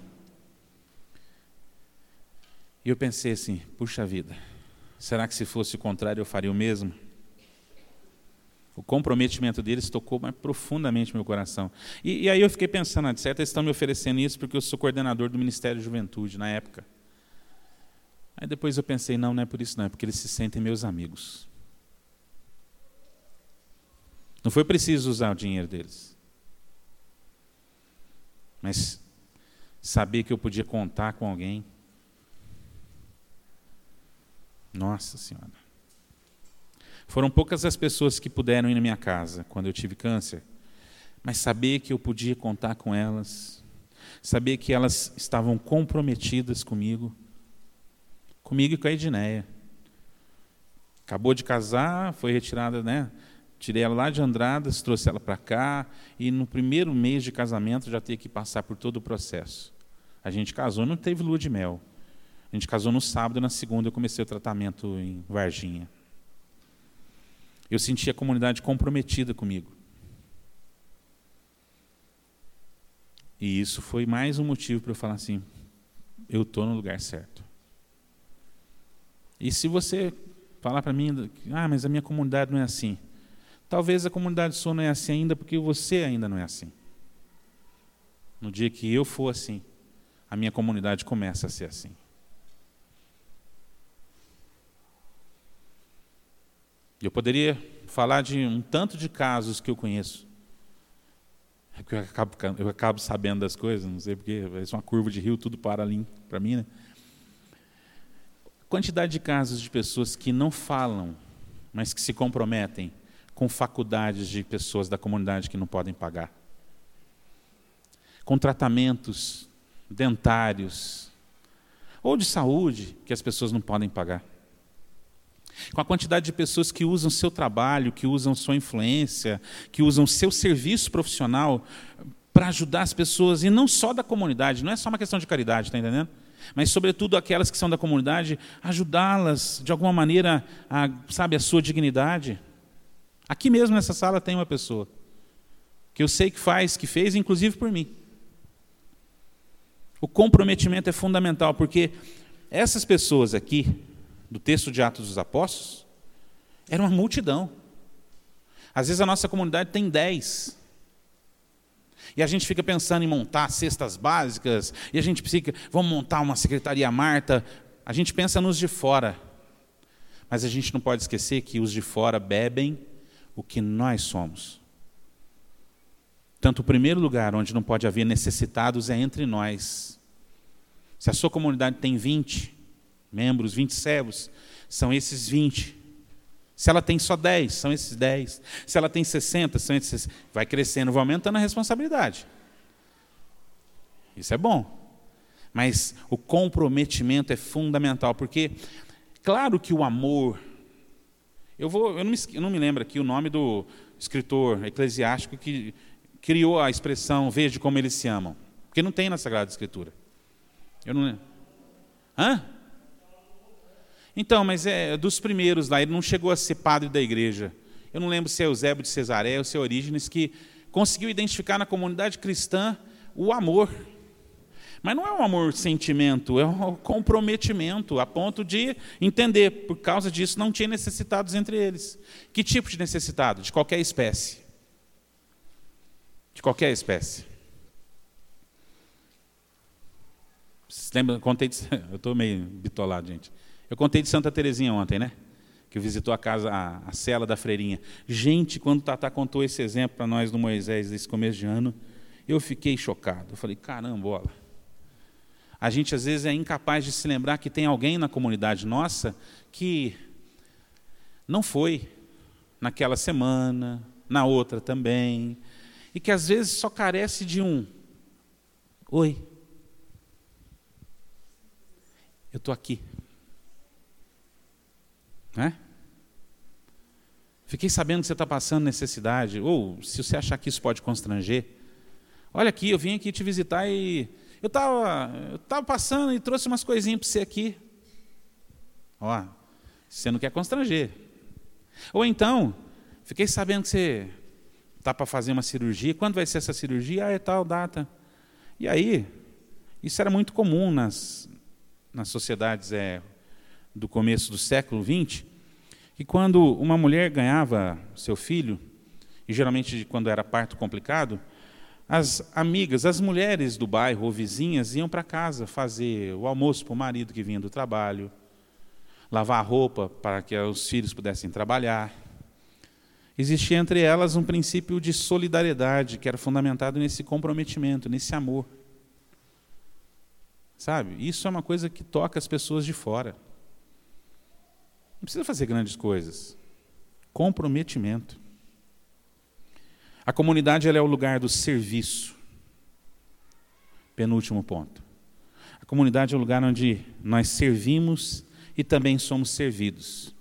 E eu pensei assim, puxa vida, será que se fosse o contrário eu faria o mesmo? O comprometimento deles tocou mais profundamente meu coração. E, e aí eu fiquei pensando, de certo, eles estão me oferecendo isso porque eu sou coordenador do Ministério da Juventude na época. Aí depois eu pensei, não, não é por isso não, é porque eles se sentem meus amigos. Não foi preciso usar o dinheiro deles. Mas saber que eu podia contar com alguém. Nossa Senhora. Foram poucas as pessoas que puderam ir na minha casa quando eu tive câncer, mas saber que eu podia contar com elas, saber que elas estavam comprometidas comigo, comigo e com a Edneia. Acabou de casar, foi retirada, né? Tirei ela lá de Andradas, trouxe ela para cá, e no primeiro mês de casamento já teve que passar por todo o processo. A gente casou, não teve lua de mel. A gente casou no sábado, na segunda eu comecei o tratamento em Varginha. Eu senti a comunidade comprometida comigo. E isso foi mais um motivo para eu falar assim: eu estou no lugar certo. E se você falar para mim, ah, mas a minha comunidade não é assim. Talvez a comunidade sua não é assim ainda porque você ainda não é assim. No dia que eu for assim, a minha comunidade começa a ser assim. Eu poderia falar de um tanto de casos que eu conheço. É que eu acabo, eu acabo sabendo das coisas, não sei porque, parece uma curva de rio, tudo para ali para mim. Né? Quantidade de casos de pessoas que não falam, mas que se comprometem com faculdades de pessoas da comunidade que não podem pagar, com tratamentos dentários ou de saúde que as pessoas não podem pagar. Com a quantidade de pessoas que usam seu trabalho, que usam sua influência, que usam seu serviço profissional para ajudar as pessoas, e não só da comunidade, não é só uma questão de caridade, está entendendo? Mas, sobretudo, aquelas que são da comunidade, ajudá-las de alguma maneira a, sabe, a sua dignidade. Aqui mesmo nessa sala tem uma pessoa que eu sei que faz, que fez, inclusive por mim. O comprometimento é fundamental, porque essas pessoas aqui, do texto de Atos dos Apóstolos, era uma multidão. Às vezes a nossa comunidade tem dez. E a gente fica pensando em montar cestas básicas, e a gente fica, vamos montar uma secretaria Marta. A gente pensa nos de fora. Mas a gente não pode esquecer que os de fora bebem o que nós somos. Tanto o primeiro lugar onde não pode haver necessitados é entre nós. Se a sua comunidade tem 20 membros, 20 servos, são esses 20. Se ela tem só 10, são esses 10. Se ela tem 60, são esses. Vai crescendo, vai aumentando a responsabilidade. Isso é bom. Mas o comprometimento é fundamental, porque, claro que o amor. Eu, vou, eu, não, me, eu não me lembro aqui o nome do escritor eclesiástico que criou a expressão veja como eles se amam. Porque não tem na Sagrada Escritura. Eu não lembro. Hã? Então, mas é dos primeiros lá, ele não chegou a ser padre da igreja. Eu não lembro se é Eusébio de Cesaré ou se é Orígenes, que conseguiu identificar na comunidade cristã o amor. Mas não é um amor sentimento, é um comprometimento, a ponto de entender, por causa disso não tinha necessitados entre eles. Que tipo de necessitado? De qualquer espécie. De qualquer espécie. Vocês lembram? Contei eu estou meio bitolado, gente. Eu contei de Santa Terezinha ontem, né? Que visitou a casa, a, a cela da freirinha. Gente, quando Tata contou esse exemplo para nós no Moisés desse começo de ano, eu fiquei chocado. Eu falei, carambola. A gente às vezes é incapaz de se lembrar que tem alguém na comunidade nossa que não foi naquela semana, na outra também, e que às vezes só carece de um oi. Eu estou aqui. Né? Fiquei sabendo que você está passando necessidade, ou se você achar que isso pode constranger, olha aqui, eu vim aqui te visitar e eu estava eu tava passando e trouxe umas coisinhas para você aqui. Ó, você não quer constranger. Ou então, fiquei sabendo que você está para fazer uma cirurgia, quando vai ser essa cirurgia? Ah, é tal data. E aí, isso era muito comum nas, nas sociedades é, do começo do século XX, que quando uma mulher ganhava seu filho, e geralmente quando era parto complicado, as amigas, as mulheres do bairro ou vizinhas iam para casa fazer o almoço para o marido que vinha do trabalho, lavar a roupa para que os filhos pudessem trabalhar. Existia entre elas um princípio de solidariedade que era fundamentado nesse comprometimento, nesse amor. Sabe? Isso é uma coisa que toca as pessoas de fora. Não precisa fazer grandes coisas. Comprometimento. A comunidade é o lugar do serviço. Penúltimo ponto. A comunidade é o lugar onde nós servimos e também somos servidos.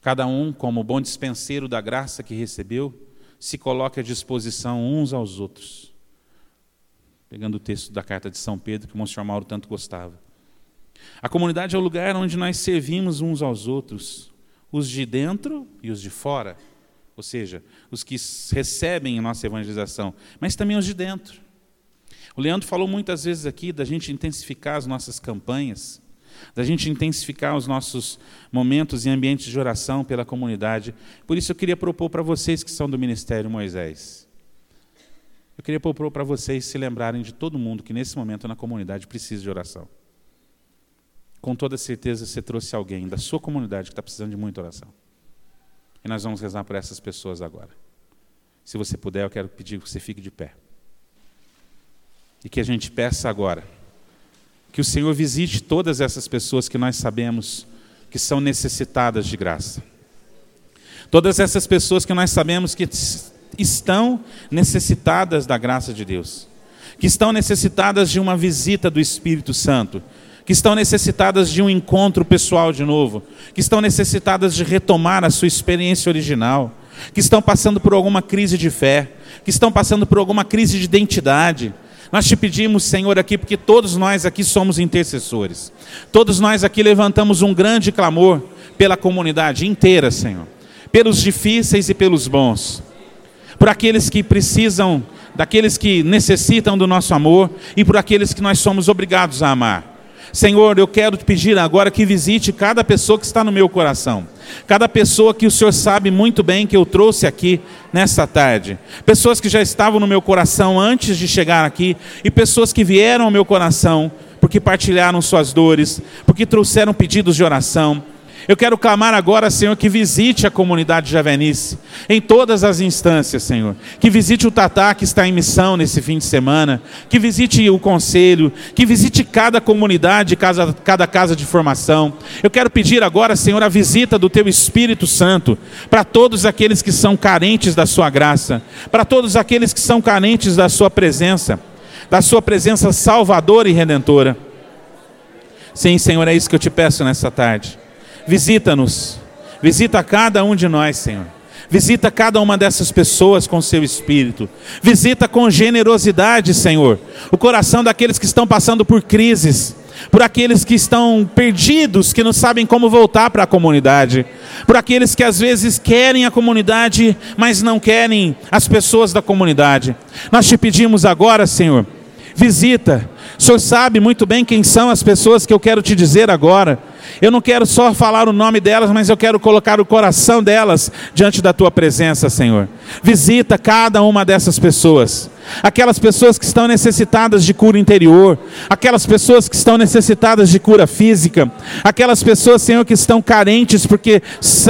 Cada um, como bom dispenseiro da graça que recebeu, se coloca à disposição uns aos outros. Pegando o texto da carta de São Pedro, que o Monsenhor Mauro tanto gostava. A comunidade é o lugar onde nós servimos uns aos outros, os de dentro e os de fora, ou seja, os que recebem a nossa evangelização, mas também os de dentro. O Leandro falou muitas vezes aqui da gente intensificar as nossas campanhas, da gente intensificar os nossos momentos e ambientes de oração pela comunidade. Por isso eu queria propor para vocês que são do Ministério Moisés. Eu queria propor para vocês se lembrarem de todo mundo que nesse momento na comunidade precisa de oração com toda certeza você trouxe alguém da sua comunidade que está precisando de muita oração. E nós vamos rezar por essas pessoas agora. Se você puder, eu quero pedir que você fique de pé. E que a gente peça agora que o Senhor visite todas essas pessoas que nós sabemos que são necessitadas de graça. Todas essas pessoas que nós sabemos que estão necessitadas da graça de Deus, que estão necessitadas de uma visita do Espírito Santo, que estão necessitadas de um encontro pessoal de novo, que estão necessitadas de retomar a sua experiência original, que estão passando por alguma crise de fé, que estão passando por alguma crise de identidade. Nós te pedimos, Senhor, aqui, porque todos nós aqui somos intercessores. Todos nós aqui levantamos um grande clamor pela comunidade inteira, Senhor. Pelos difíceis e pelos bons. Por aqueles que precisam, daqueles que necessitam do nosso amor e por aqueles que nós somos obrigados a amar. Senhor, eu quero te pedir agora que visite cada pessoa que está no meu coração. Cada pessoa que o Senhor sabe muito bem que eu trouxe aqui nesta tarde. Pessoas que já estavam no meu coração antes de chegar aqui e pessoas que vieram ao meu coração porque partilharam suas dores, porque trouxeram pedidos de oração eu quero clamar agora, Senhor, que visite a comunidade Javenice, em todas as instâncias, Senhor. Que visite o Tatá que está em missão nesse fim de semana, que visite o conselho, que visite cada comunidade, cada, cada casa de formação. Eu quero pedir agora, Senhor, a visita do Teu Espírito Santo para todos aqueles que são carentes da Sua graça, para todos aqueles que são carentes da Sua presença, da Sua presença salvadora e redentora. Sim, Senhor, é isso que eu te peço nessa tarde. Visita-nos. Visita cada um de nós, Senhor. Visita cada uma dessas pessoas com seu espírito. Visita com generosidade, Senhor, o coração daqueles que estão passando por crises, por aqueles que estão perdidos, que não sabem como voltar para a comunidade, por aqueles que às vezes querem a comunidade, mas não querem as pessoas da comunidade. Nós te pedimos agora, Senhor, visita. O Senhor sabe muito bem quem são as pessoas que eu quero te dizer agora. Eu não quero só falar o nome delas, mas eu quero colocar o coração delas diante da tua presença, Senhor. Visita cada uma dessas pessoas. Aquelas pessoas que estão necessitadas de cura interior, aquelas pessoas que estão necessitadas de cura física, aquelas pessoas, Senhor, que estão carentes porque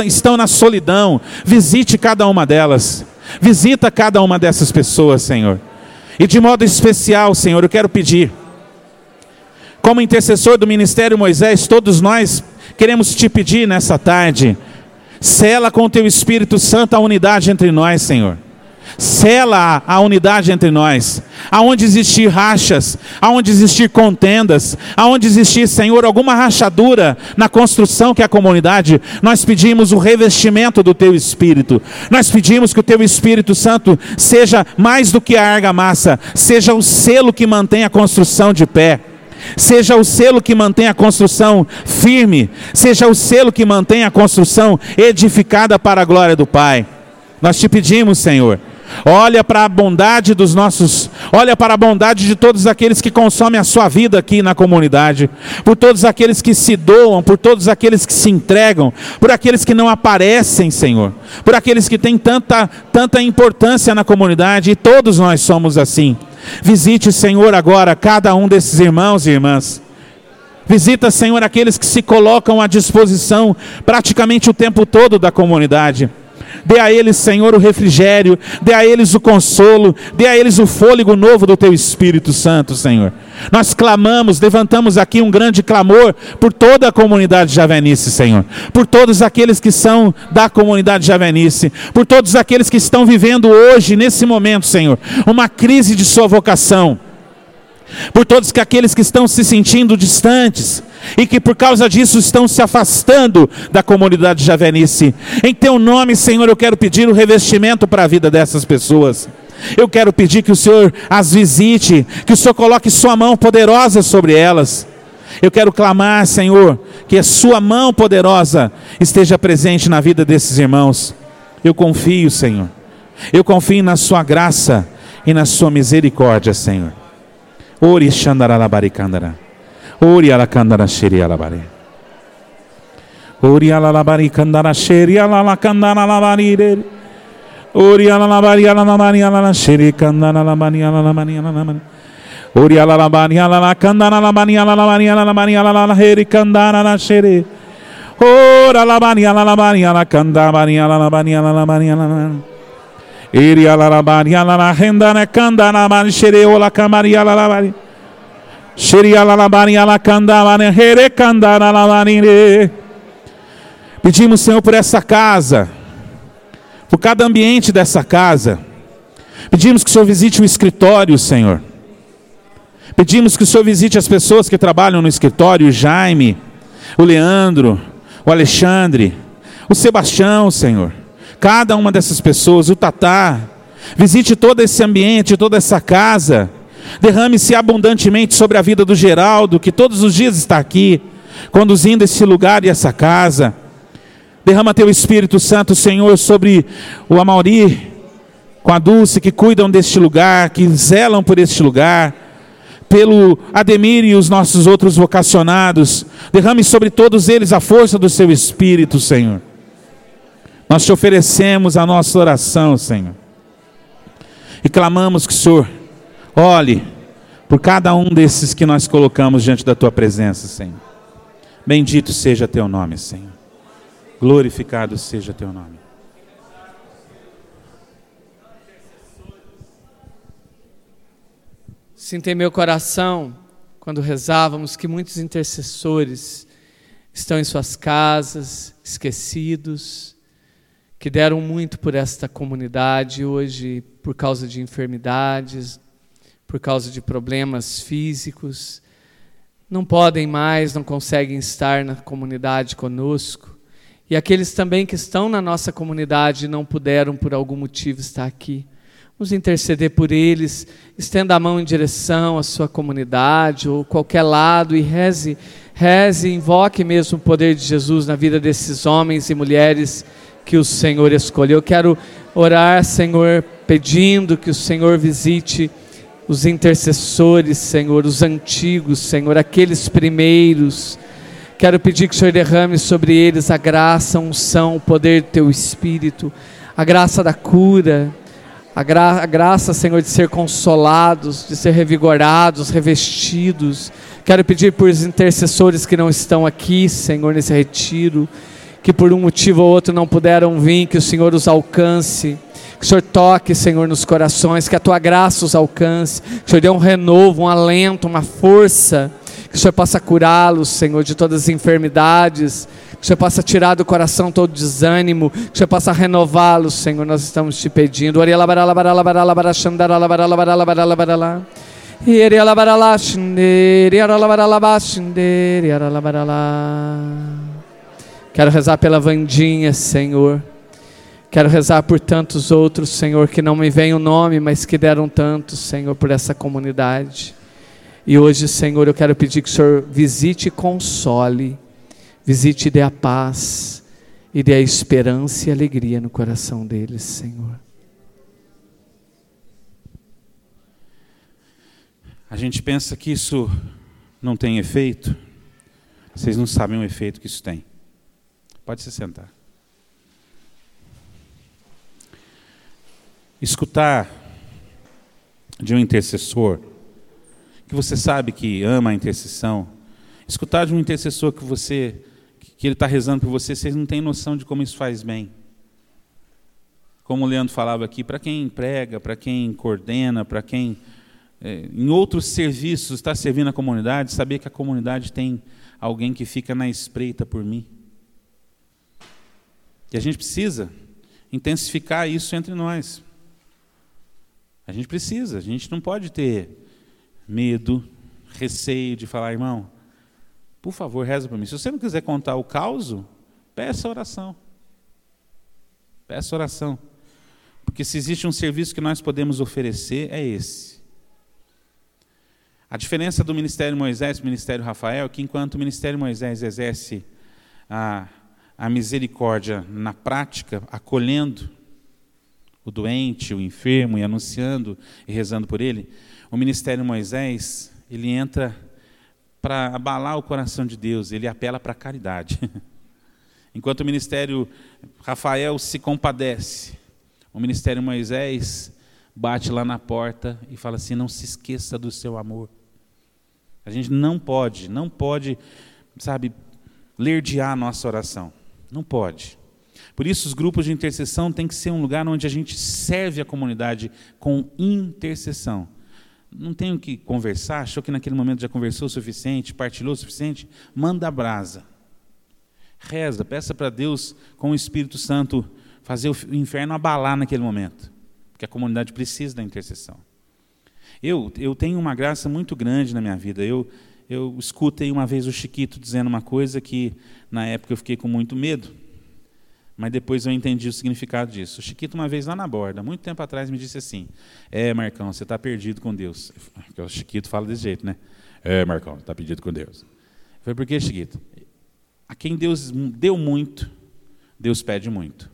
estão na solidão. Visite cada uma delas. Visita cada uma dessas pessoas, Senhor. E de modo especial, Senhor, eu quero pedir como intercessor do ministério Moisés, todos nós queremos te pedir nessa tarde, sela com o teu Espírito Santo a unidade entre nós, Senhor. Sela a unidade entre nós. Aonde existir rachas, aonde existir contendas, aonde existir, Senhor, alguma rachadura na construção que é a comunidade, nós pedimos o revestimento do teu Espírito. Nós pedimos que o teu Espírito Santo seja mais do que a argamassa, seja o selo que mantém a construção de pé seja o selo que mantém a construção firme, seja o selo que mantém a construção edificada para a glória do Pai. Nós te pedimos, Senhor, olha para a bondade dos nossos, olha para a bondade de todos aqueles que consomem a sua vida aqui na comunidade, por todos aqueles que se doam, por todos aqueles que se entregam, por aqueles que não aparecem, Senhor, por aqueles que têm tanta, tanta importância na comunidade, e todos nós somos assim. Visite, Senhor, agora cada um desses irmãos e irmãs. Visita, Senhor, aqueles que se colocam à disposição praticamente o tempo todo da comunidade. Dê a eles, Senhor, o refrigério, dê a eles o consolo, dê a eles o fôlego novo do Teu Espírito Santo, Senhor. Nós clamamos, levantamos aqui um grande clamor por toda a comunidade javenice, Senhor. Por todos aqueles que são da comunidade javenice, por todos aqueles que estão vivendo hoje, nesse momento, Senhor, uma crise de sua vocação. Por todos aqueles que estão se sentindo distantes, e que por causa disso estão se afastando da comunidade javenice. Em teu nome, Senhor, eu quero pedir o revestimento para a vida dessas pessoas. Eu quero pedir que o Senhor as visite, que o Senhor coloque sua mão poderosa sobre elas. Eu quero clamar, Senhor, que a sua mão poderosa esteja presente na vida desses irmãos. Eu confio, Senhor. Eu confio na sua graça e na sua misericórdia, Senhor. Ori Shandaralabarikandara. Ori Alakandara Shiri Alabari. Ori Alalabari Kandara Shiri Alalakandara Alabari. Ori Alalabari Alalabari Alalashiri Kandara Alabari Alalabari Alalabari. Ori Alalabari Alalakandara Alabari Alalabari Alalabari Alalaheri Kandara Alashiri. Ora Alabari Alalabari Alakandabari Alalabari Alalabari Alalabari. Iri Alalabari Alalahendana Kandara Alabari Shiri Ola Kamari Alalabari. Pedimos, Senhor, por essa casa, por cada ambiente dessa casa. Pedimos que o Senhor visite o escritório, Senhor. Pedimos que o Senhor visite as pessoas que trabalham no escritório, o Jaime, o Leandro, o Alexandre, o Sebastião, Senhor. Cada uma dessas pessoas, o Tatá. Visite todo esse ambiente, toda essa casa. Derrame-se abundantemente sobre a vida do Geraldo, que todos os dias está aqui, conduzindo esse lugar e essa casa. Derrama teu Espírito Santo, Senhor, sobre o Amauri, com a Dulce, que cuidam deste lugar, que zelam por este lugar. pelo Ademir e os nossos outros vocacionados. Derrame sobre todos eles a força do seu Espírito, Senhor. Nós te oferecemos a nossa oração, Senhor. E clamamos que o Senhor olhe por cada um desses que nós colocamos diante da tua presença, Senhor. Bendito seja teu nome, Senhor. Glorificado seja teu nome. Sinto meu coração, quando rezávamos, que muitos intercessores estão em suas casas, esquecidos, que deram muito por esta comunidade hoje por causa de enfermidades, por causa de problemas físicos, não podem mais, não conseguem estar na comunidade conosco. E aqueles também que estão na nossa comunidade e não puderam por algum motivo estar aqui. Vamos interceder por eles, estenda a mão em direção à sua comunidade ou qualquer lado e reze, reze, invoque mesmo o poder de Jesus na vida desses homens e mulheres que o Senhor escolheu. Eu quero orar, Senhor, pedindo que o Senhor visite os intercessores, Senhor, os antigos, Senhor, aqueles primeiros. Quero pedir que o Senhor derrame sobre eles a graça, a unção, o poder do teu Espírito, a graça da cura, a, gra a graça, Senhor, de ser consolados, de ser revigorados, revestidos. Quero pedir por os intercessores que não estão aqui, Senhor, nesse retiro que por um motivo ou outro não puderam vir, que o Senhor os alcance. Que o Senhor toque, Senhor, nos corações, que a tua graça os alcance, que o Senhor dê um renovo, um alento, uma força, que o Senhor possa curá-los, Senhor, de todas as enfermidades, que o Senhor possa tirar do coração todo desânimo, que o Senhor possa renová-los, Senhor, nós estamos te pedindo. Quero rezar pela Vandinha, Senhor. Quero rezar por tantos outros, Senhor, que não me vem o nome, mas que deram tanto, Senhor, por essa comunidade. E hoje, Senhor, eu quero pedir que o Senhor visite e console, visite e dê a paz, e dê a esperança e alegria no coração deles, Senhor. A gente pensa que isso não tem efeito, vocês não sabem o efeito que isso tem. Pode se sentar. Escutar de um intercessor que você sabe que ama a intercessão, escutar de um intercessor que você que ele está rezando por você, vocês não têm noção de como isso faz bem. Como o Leandro falava aqui, para quem prega, para quem coordena, para quem é, em outros serviços está servindo a comunidade, saber que a comunidade tem alguém que fica na espreita por mim. E a gente precisa intensificar isso entre nós. A gente precisa, a gente não pode ter medo, receio de falar, irmão, por favor, reza para mim. Se você não quiser contar o caos, peça oração. Peça oração. Porque se existe um serviço que nós podemos oferecer, é esse. A diferença do Ministério Moisés e do Ministério Rafael é que enquanto o Ministério Moisés exerce a a misericórdia na prática, acolhendo o doente, o enfermo e anunciando e rezando por ele, o ministério Moisés, ele entra para abalar o coração de Deus, ele apela para a caridade. Enquanto o ministério Rafael se compadece, o ministério Moisés bate lá na porta e fala assim: não se esqueça do seu amor. A gente não pode, não pode, sabe, lerdear a nossa oração. Não pode. Por isso, os grupos de intercessão têm que ser um lugar onde a gente serve a comunidade com intercessão. Não tenho que conversar, achou que naquele momento já conversou o suficiente, partilhou o suficiente? Manda a brasa. Reza, peça para Deus, com o Espírito Santo, fazer o inferno abalar naquele momento. Porque a comunidade precisa da intercessão. Eu, eu tenho uma graça muito grande na minha vida. Eu, eu escutei uma vez o Chiquito dizendo uma coisa que na época eu fiquei com muito medo, mas depois eu entendi o significado disso. O Chiquito uma vez lá na borda, muito tempo atrás, me disse assim: "É, Marcão, você está perdido com Deus". Porque o Chiquito fala desse jeito, né? "É, Marcão, está perdido com Deus". Foi por que, Chiquito? A quem Deus deu muito, Deus pede muito.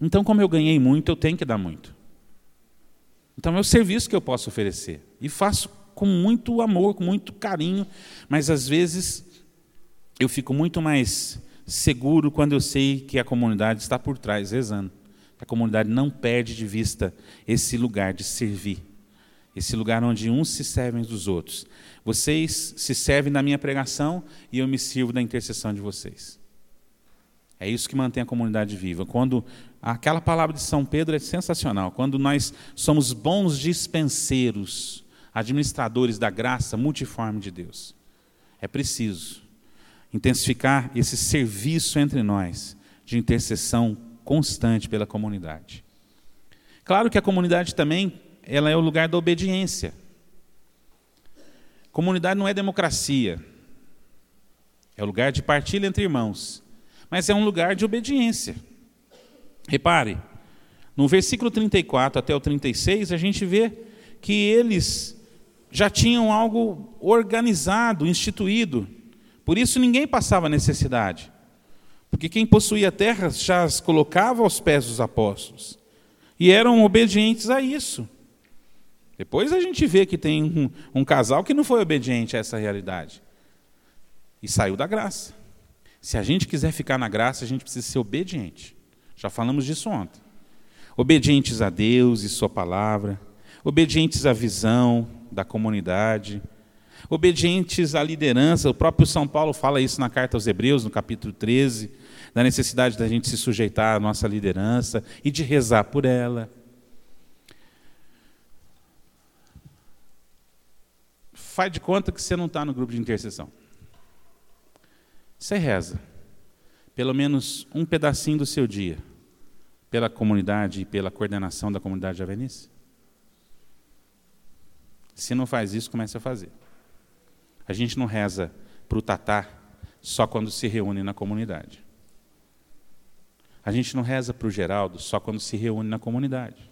Então, como eu ganhei muito, eu tenho que dar muito. Então é o serviço que eu posso oferecer. E faço com muito amor, com muito carinho, mas às vezes eu fico muito mais seguro quando eu sei que a comunidade está por trás, rezando. A comunidade não perde de vista esse lugar de servir. Esse lugar onde uns se servem dos outros. Vocês se servem da minha pregação e eu me sirvo da intercessão de vocês. É isso que mantém a comunidade viva. Quando aquela palavra de São Pedro é sensacional. Quando nós somos bons dispenseiros, administradores da graça multiforme de Deus. É preciso intensificar esse serviço entre nós de intercessão constante pela comunidade. Claro que a comunidade também ela é o lugar da obediência. Comunidade não é democracia. É o lugar de partilha entre irmãos. Mas é um lugar de obediência. Repare, no versículo 34 até o 36, a gente vê que eles já tinham algo organizado, instituído. Por isso ninguém passava necessidade. Porque quem possuía terras já as colocava aos pés dos apóstolos. E eram obedientes a isso. Depois a gente vê que tem um, um casal que não foi obediente a essa realidade. E saiu da graça. Se a gente quiser ficar na graça, a gente precisa ser obediente. Já falamos disso ontem. Obedientes a Deus e Sua palavra, obedientes à visão da comunidade, obedientes à liderança. O próprio São Paulo fala isso na carta aos Hebreus, no capítulo 13, da necessidade da gente se sujeitar à nossa liderança e de rezar por ela. Faz de conta que você não está no grupo de intercessão. Você reza, pelo menos um pedacinho do seu dia, pela comunidade e pela coordenação da comunidade de Avenice? Se não faz isso, comece a fazer. A gente não reza para o tatá só quando se reúne na comunidade. A gente não reza para o Geraldo só quando se reúne na comunidade.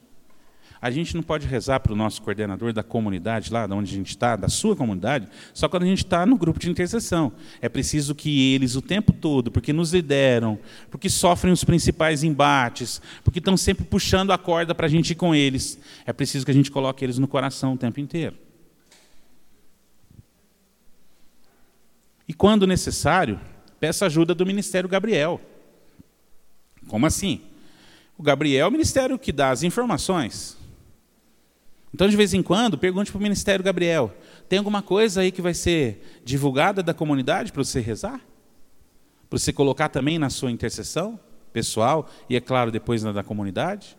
A gente não pode rezar para o nosso coordenador da comunidade, lá de onde a gente está, da sua comunidade, só quando a gente está no grupo de intercessão. É preciso que eles, o tempo todo, porque nos lideram, porque sofrem os principais embates, porque estão sempre puxando a corda para a gente ir com eles, é preciso que a gente coloque eles no coração o tempo inteiro. E quando necessário, peça ajuda do Ministério Gabriel. Como assim? O Gabriel é o ministério que dá as informações. Então, de vez em quando, pergunte para o Ministério Gabriel: tem alguma coisa aí que vai ser divulgada da comunidade para você rezar? Para você colocar também na sua intercessão pessoal e, é claro, depois na da comunidade?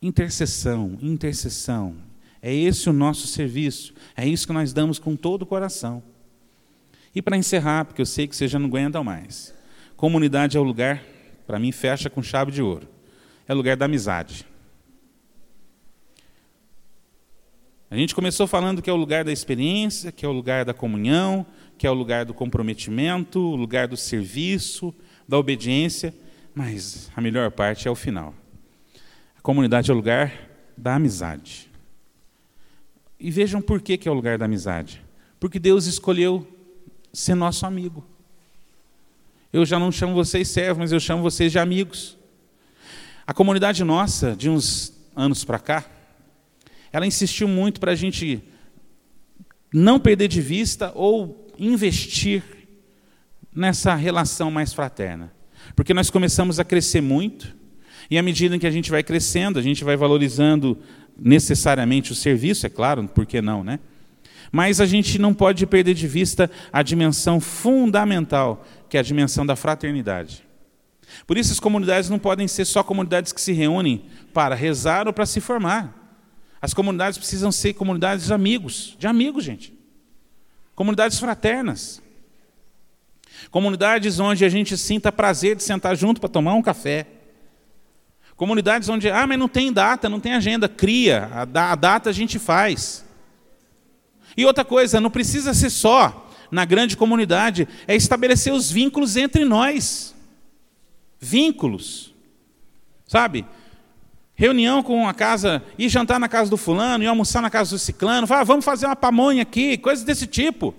Intercessão, intercessão. É esse o nosso serviço. É isso que nós damos com todo o coração. E para encerrar, porque eu sei que você já não aguenta mais. Comunidade é o lugar, para mim, fecha com chave de ouro. É o lugar da amizade. A gente começou falando que é o lugar da experiência, que é o lugar da comunhão, que é o lugar do comprometimento, o lugar do serviço, da obediência, mas a melhor parte é o final. A comunidade é o lugar da amizade. E vejam por que, que é o lugar da amizade. Porque Deus escolheu ser nosso amigo. Eu já não chamo vocês servos, mas eu chamo vocês de amigos. A comunidade nossa, de uns anos para cá, ela insistiu muito para a gente não perder de vista ou investir nessa relação mais fraterna. Porque nós começamos a crescer muito, e à medida que a gente vai crescendo, a gente vai valorizando necessariamente o serviço, é claro, por que não, né? Mas a gente não pode perder de vista a dimensão fundamental, que é a dimensão da fraternidade. Por isso, as comunidades não podem ser só comunidades que se reúnem para rezar ou para se formar. As comunidades precisam ser comunidades de amigos, de amigos, gente. Comunidades fraternas. Comunidades onde a gente sinta prazer de sentar junto para tomar um café. Comunidades onde, ah, mas não tem data, não tem agenda, cria, a, data a gente faz. E outra coisa, não precisa ser só na grande comunidade, é estabelecer os vínculos entre nós. Vínculos. Sabe? Reunião com a casa, ir jantar na casa do fulano, ir almoçar na casa do ciclano, falar, ah, vamos fazer uma pamonha aqui, coisas desse tipo.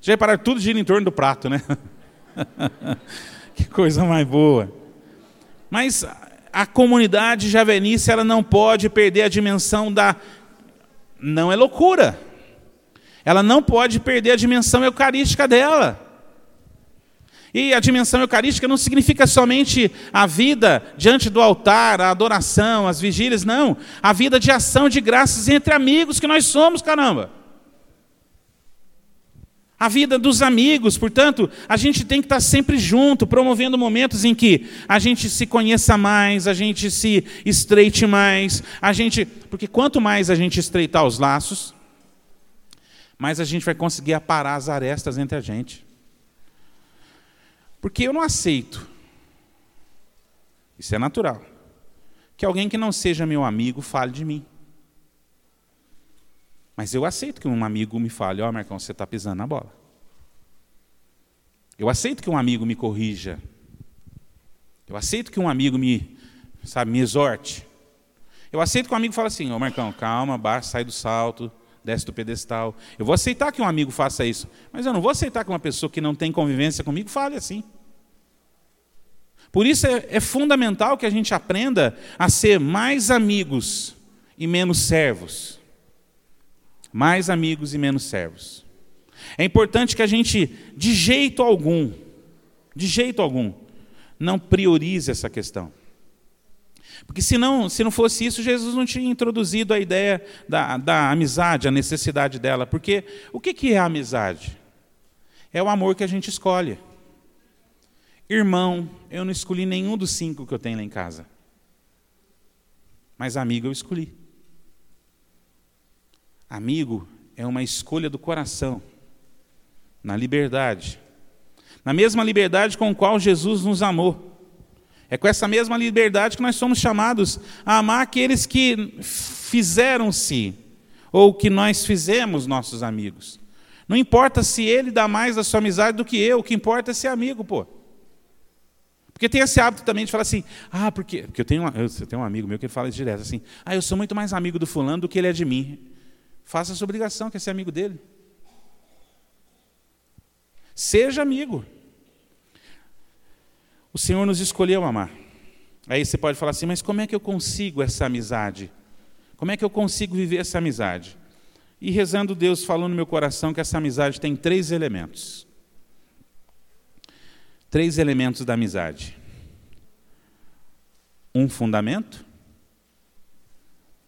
Já repararam, tudo gira em torno do prato, né? que coisa mais boa. Mas a comunidade javenice ela não pode perder a dimensão da. Não é loucura. Ela não pode perder a dimensão eucarística dela. E a dimensão eucarística não significa somente a vida diante do altar, a adoração, as vigílias, não. A vida de ação de graças entre amigos que nós somos, caramba. A vida dos amigos, portanto, a gente tem que estar sempre junto, promovendo momentos em que a gente se conheça mais, a gente se estreite mais, a gente, porque quanto mais a gente estreitar os laços, mais a gente vai conseguir aparar as arestas entre a gente. Porque eu não aceito, isso é natural, que alguém que não seja meu amigo fale de mim. Mas eu aceito que um amigo me fale, ó, oh, Marcão, você está pisando na bola. Eu aceito que um amigo me corrija. Eu aceito que um amigo me, sabe, me exorte. Eu aceito que um amigo fale assim, ô oh, Marcão, calma, baixa, sai do salto, desce do pedestal. Eu vou aceitar que um amigo faça isso, mas eu não vou aceitar que uma pessoa que não tem convivência comigo fale assim. Por isso é, é fundamental que a gente aprenda a ser mais amigos e menos servos. Mais amigos e menos servos. É importante que a gente, de jeito algum, de jeito algum, não priorize essa questão. Porque senão, se não fosse isso, Jesus não tinha introduzido a ideia da, da amizade, a necessidade dela. Porque o que, que é a amizade? É o amor que a gente escolhe. Irmão, eu não escolhi nenhum dos cinco que eu tenho lá em casa. Mas amigo eu escolhi. Amigo é uma escolha do coração, na liberdade. Na mesma liberdade com a qual Jesus nos amou. É com essa mesma liberdade que nós somos chamados a amar aqueles que fizeram-se, ou que nós fizemos nossos amigos. Não importa se ele dá mais da sua amizade do que eu, o que importa é ser amigo, pô. Porque tem esse hábito também de falar assim, ah, porque, porque eu, tenho, eu tenho um amigo meu que fala isso direto, assim, ah, eu sou muito mais amigo do fulano do que ele é de mim. Faça sua obrigação, que é ser amigo dele. Seja amigo. O Senhor nos escolheu amar. Aí você pode falar assim, mas como é que eu consigo essa amizade? Como é que eu consigo viver essa amizade? E rezando, Deus falou no meu coração que essa amizade tem três elementos. Três elementos da amizade: um fundamento,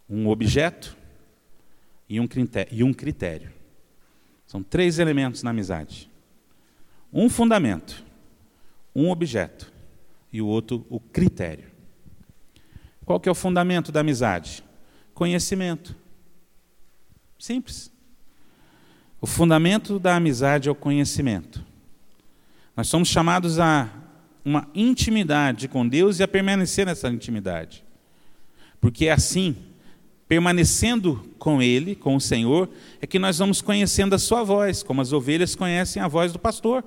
um objeto e um critério. São três elementos na amizade: um fundamento, um objeto e o outro o critério. Qual que é o fundamento da amizade? Conhecimento. Simples. O fundamento da amizade é o conhecimento. Nós somos chamados a uma intimidade com Deus e a permanecer nessa intimidade. Porque é assim, permanecendo com Ele, com o Senhor, é que nós vamos conhecendo a Sua voz, como as ovelhas conhecem a voz do pastor.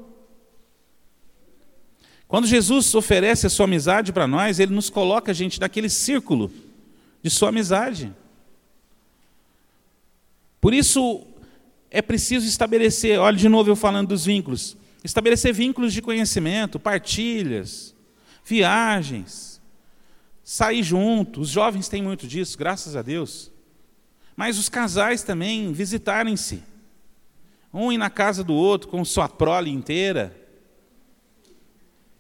Quando Jesus oferece a sua amizade para nós, ele nos coloca gente naquele círculo de sua amizade. Por isso é preciso estabelecer, olha de novo eu falando dos vínculos, estabelecer vínculos de conhecimento, partilhas, viagens, sair junto. Os jovens têm muito disso, graças a Deus. Mas os casais também visitarem-se. Um ir na casa do outro com sua prole inteira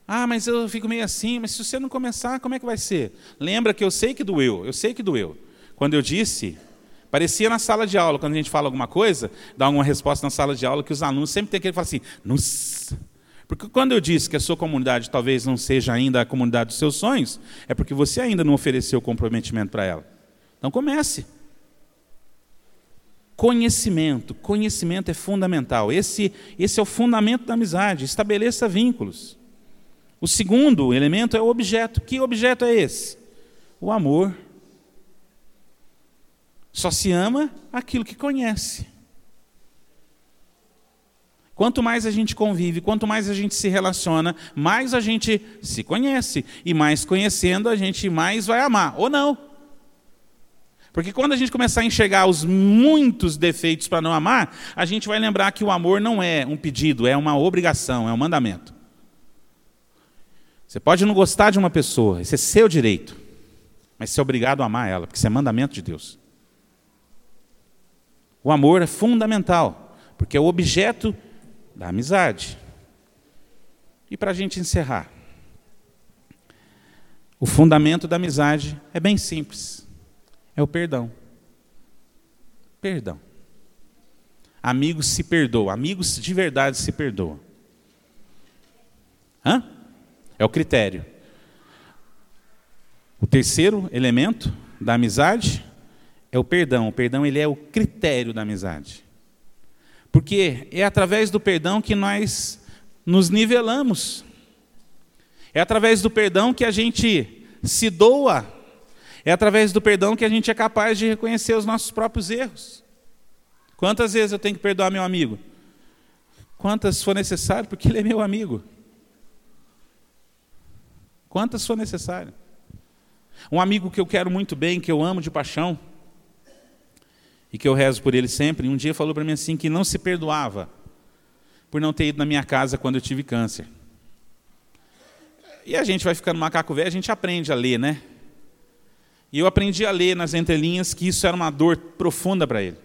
ah, mas eu fico meio assim, mas se você não começar, como é que vai ser? Lembra que eu sei que doeu, eu sei que doeu. Quando eu disse, parecia na sala de aula, quando a gente fala alguma coisa, dá alguma resposta na sala de aula, que os alunos sempre têm que falar assim, Nossa. Porque quando eu disse que a sua comunidade talvez não seja ainda a comunidade dos seus sonhos, é porque você ainda não ofereceu comprometimento para ela. Então comece. Conhecimento, conhecimento é fundamental. Esse, esse é o fundamento da amizade. Estabeleça vínculos. O segundo elemento é o objeto. Que objeto é esse? O amor. Só se ama aquilo que conhece. Quanto mais a gente convive, quanto mais a gente se relaciona, mais a gente se conhece. E mais conhecendo, a gente mais vai amar. Ou não. Porque quando a gente começar a enxergar os muitos defeitos para não amar, a gente vai lembrar que o amor não é um pedido, é uma obrigação, é um mandamento. Você pode não gostar de uma pessoa, esse é seu direito. mas ser obrigado a amar ela, porque isso é mandamento de Deus. O amor é fundamental, porque é o objeto da amizade. E para a gente encerrar, o fundamento da amizade é bem simples: é o perdão. Perdão. Amigos se perdoam, amigos de verdade se perdoam. Hã? É o critério. O terceiro elemento da amizade é o perdão. O perdão ele é o critério da amizade. Porque é através do perdão que nós nos nivelamos. É através do perdão que a gente se doa. É através do perdão que a gente é capaz de reconhecer os nossos próprios erros. Quantas vezes eu tenho que perdoar meu amigo? Quantas for necessário, porque ele é meu amigo. Quantas for necessário. Um amigo que eu quero muito bem, que eu amo de paixão, e que eu rezo por ele sempre, um dia falou para mim assim que não se perdoava por não ter ido na minha casa quando eu tive câncer. E a gente vai ficando macaco velho, a gente aprende a ler, né? E eu aprendi a ler nas entrelinhas que isso era uma dor profunda para ele.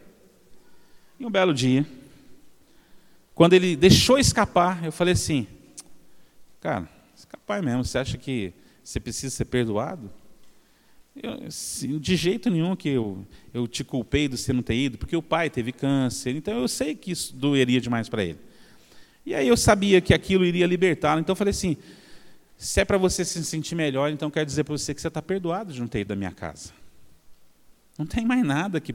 E um belo dia, quando ele deixou escapar, eu falei assim: Cara, escapar mesmo, você acha que você precisa ser perdoado? Eu, de jeito nenhum que eu, eu te culpei de você não ter ido, porque o pai teve câncer, então eu sei que isso doeria demais para ele. E aí eu sabia que aquilo iria libertá-lo, então eu falei assim: se é para você se sentir melhor, então quero dizer para você que você está perdoado de não ter ido da minha casa. Não tem mais nada que.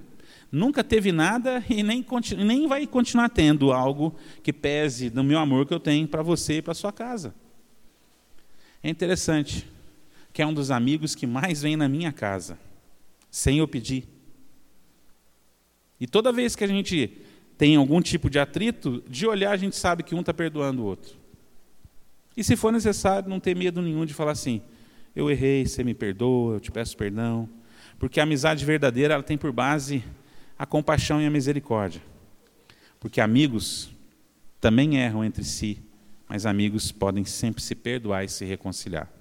Nunca teve nada e nem, nem vai continuar tendo algo que pese no meu amor que eu tenho para você e para sua casa. É interessante que é um dos amigos que mais vem na minha casa, sem eu pedir. E toda vez que a gente tem algum tipo de atrito, de olhar a gente sabe que um está perdoando o outro. E se for necessário, não ter medo nenhum de falar assim: eu errei, você me perdoa, eu te peço perdão. Porque a amizade verdadeira ela tem por base a compaixão e a misericórdia. Porque amigos também erram entre si, mas amigos podem sempre se perdoar e se reconciliar.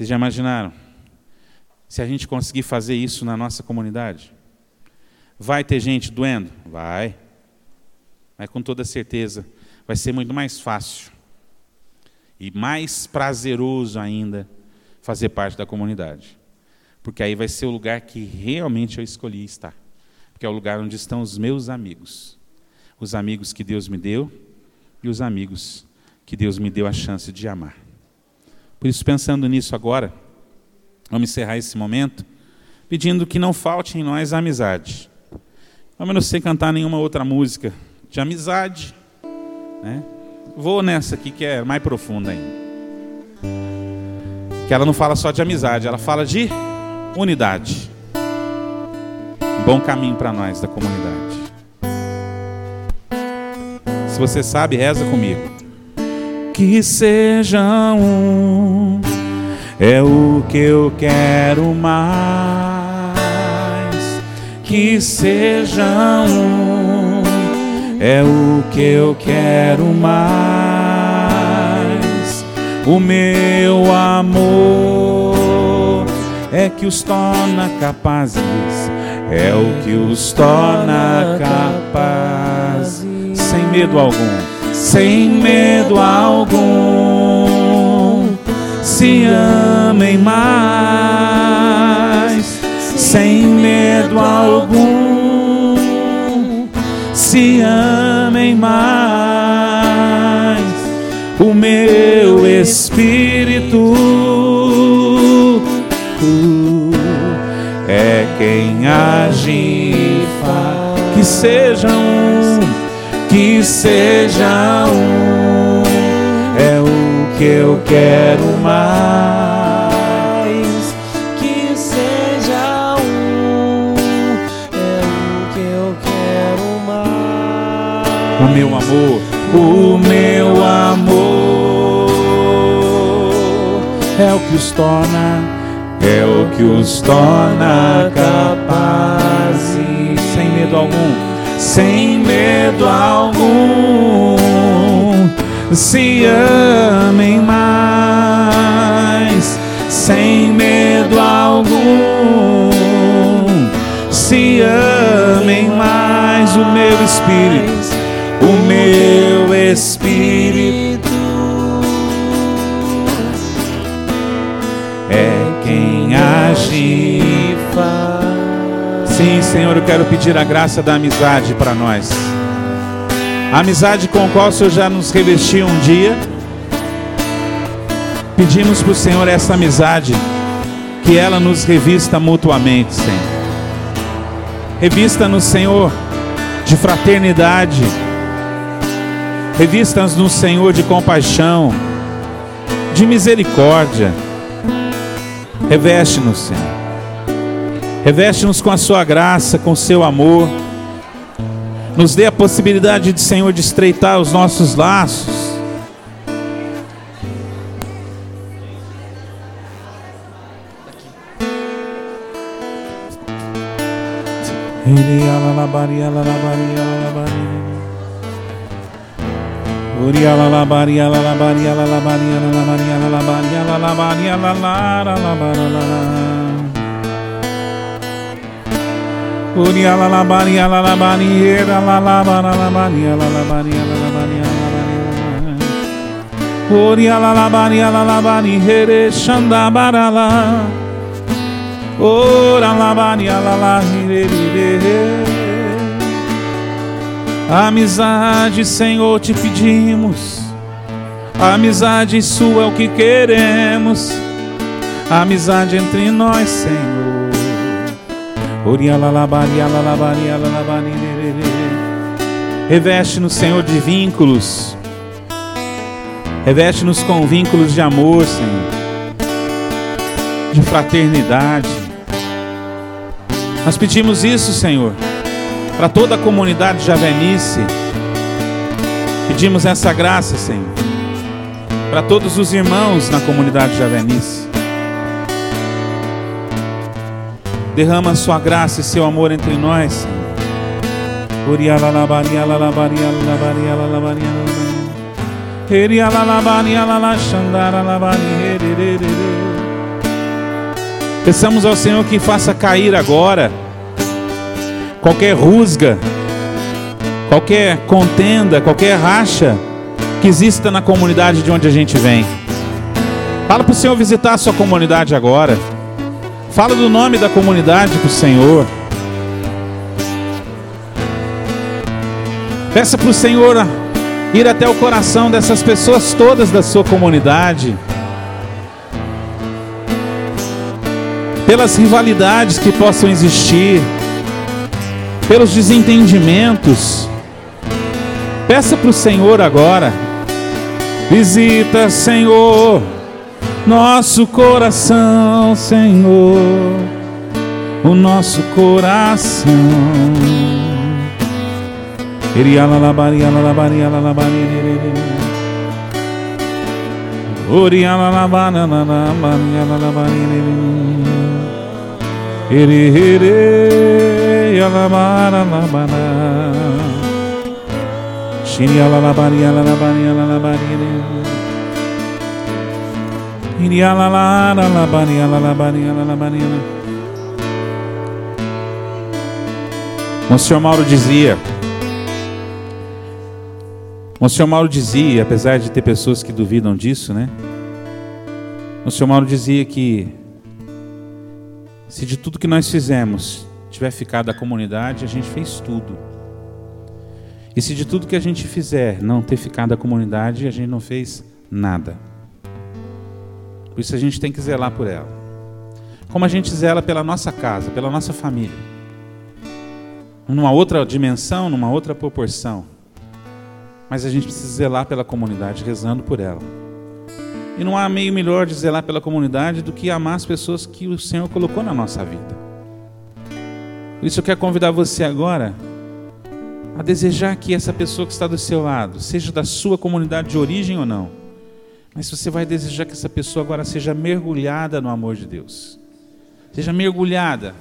Vocês já imaginaram? Se a gente conseguir fazer isso na nossa comunidade? Vai ter gente doendo? Vai. Mas com toda certeza vai ser muito mais fácil e mais prazeroso ainda fazer parte da comunidade. Porque aí vai ser o lugar que realmente eu escolhi estar. Porque é o lugar onde estão os meus amigos. Os amigos que Deus me deu e os amigos que Deus me deu a chance de amar. Por isso, pensando nisso agora, vamos encerrar esse momento pedindo que não falte em nós a amizade. Vamos não sei cantar nenhuma outra música de amizade, né? Vou nessa aqui que é mais profunda ainda. Que ela não fala só de amizade, ela fala de unidade. bom caminho para nós da comunidade. Se você sabe, reza comigo que sejam um, é o que eu quero mais. Que sejam um, é o que eu quero mais. O meu amor é que os torna capazes, é o que os torna capazes, sem medo algum sem medo algum, se amem mais, sem medo algum, se amem mais. O meu espírito é quem age, que sejam que seja um, é o que eu quero mais. Que seja um, é o que eu quero mais. O meu amor, o meu amor. É o que os torna, é o que os torna capazes, sem medo algum sem medo algum. Se amem mais, sem medo algum. Se amem mais o meu espírito, o meu espírito Senhor, eu quero pedir a graça da amizade para nós. A amizade com a qual o Senhor já nos revestiu um dia. Pedimos para o Senhor essa amizade, que ela nos revista mutuamente, Senhor. Revista-nos, Senhor, de fraternidade. Revista-nos no Senhor de compaixão, de misericórdia. Reveste-nos, Senhor. Reveste-nos com a sua graça, com o seu amor. Nos dê a possibilidade de, Senhor, de estreitar os nossos laços. Uriala la baria la la baria la la baria la la baria la Ora la baria la la re re Amizade, Senhor, te pedimos. Amizade sua é o que queremos. Amizade entre nós, Senhor. Reveste-nos, Senhor, de vínculos. Reveste-nos com vínculos de amor, Senhor. De fraternidade. Nós pedimos isso, Senhor, para toda a comunidade javenice. Pedimos essa graça, Senhor, para todos os irmãos na comunidade javenice. Derrama sua graça e seu amor entre nós. Peçamos ao Senhor que faça cair agora qualquer rusga, qualquer contenda, qualquer racha que exista na comunidade de onde a gente vem. Fala para o Senhor visitar a sua comunidade agora. Fala do nome da comunidade para o Senhor. Peça para o Senhor ir até o coração dessas pessoas todas da sua comunidade. Pelas rivalidades que possam existir, pelos desentendimentos. Peça para o Senhor agora. Visita, Senhor nosso coração, Senhor, o nosso coração. Iriala labaria labaria labaria Oriala labana labaria labaria Ere ere Monsenhor Mauro dizia, Monsenhor Mauro dizia, apesar de ter pessoas que duvidam disso, né? Monsenhor Mauro dizia que se de tudo que nós fizemos tiver ficado a comunidade, a gente fez tudo. E se de tudo que a gente fizer não ter ficado a comunidade, a gente não fez nada. Por isso a gente tem que zelar por ela. Como a gente zela pela nossa casa, pela nossa família. Numa outra dimensão, numa outra proporção. Mas a gente precisa zelar pela comunidade, rezando por ela. E não há meio melhor de zelar pela comunidade do que amar as pessoas que o Senhor colocou na nossa vida. Por isso eu quero convidar você agora a desejar que essa pessoa que está do seu lado, seja da sua comunidade de origem ou não, mas você vai desejar que essa pessoa agora seja mergulhada no amor de Deus. Seja mergulhada.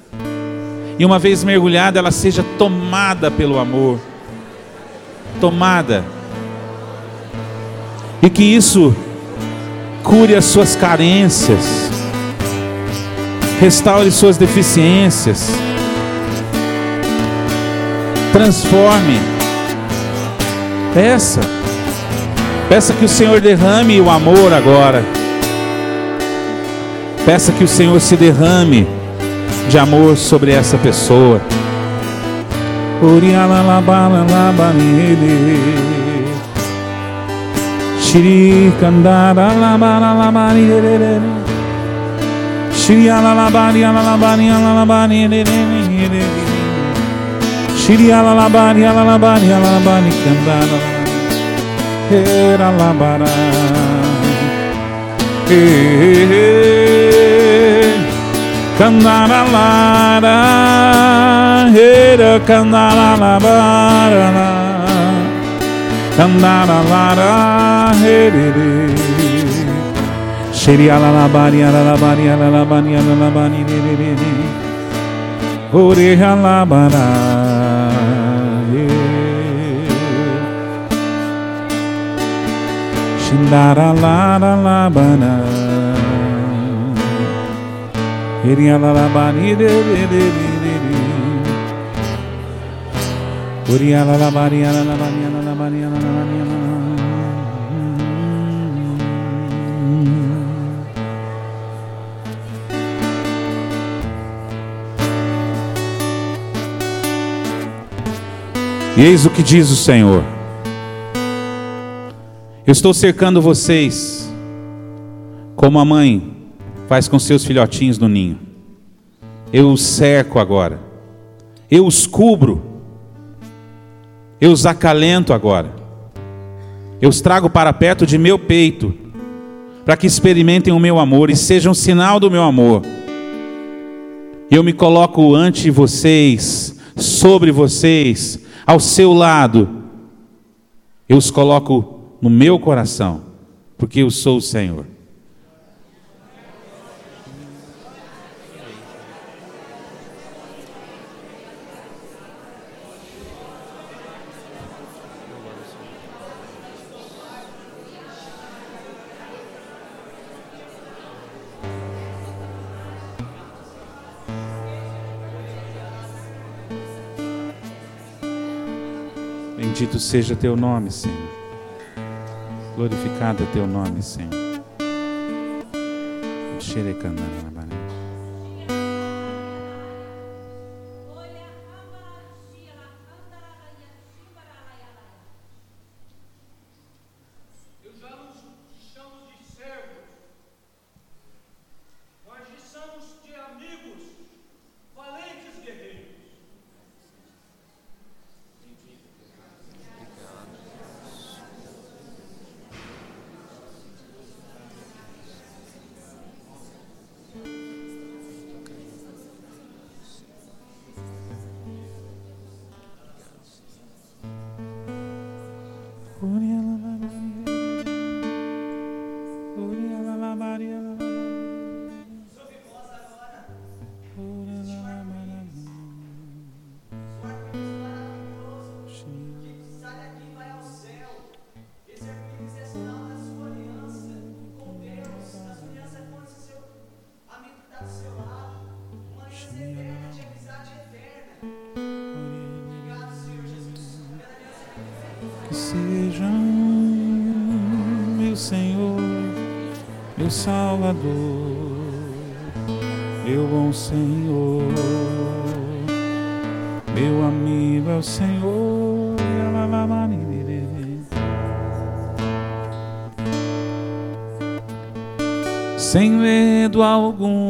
E uma vez mergulhada, ela seja tomada pelo amor. Tomada. E que isso cure as suas carências. Restaure suas deficiências. transforme. Peça. Peça que o Senhor derrame o amor agora. Peça que o Senhor se derrame de amor sobre essa pessoa. Shri Kandara Labara Labari Shri Alalabari Alalabari Alalabari Shri Alalabari Alalabari Alalabari Kandara Hera Labara. Kandara Lara. Hera Kandara Labara Kandara Lara Hera Shiri alalabani alalabani alalabani alalabani Ore alabana Shindara lara labana Eri alalabani Ori alalabani alalabani alalabani alalabani E eis o que diz o Senhor: Eu estou cercando vocês, como a mãe faz com seus filhotinhos no ninho. Eu os cerco agora, eu os cubro, eu os acalento agora, eu os trago para perto de meu peito, para que experimentem o meu amor e sejam um sinal do meu amor. Eu me coloco ante vocês, sobre vocês, ao seu lado, eu os coloco no meu coração, porque eu sou o Senhor. Bendito seja teu nome, Senhor. Glorificado é teu nome, Senhor. Salvador, meu bom Senhor, meu amigo é o Senhor. Sem medo algum,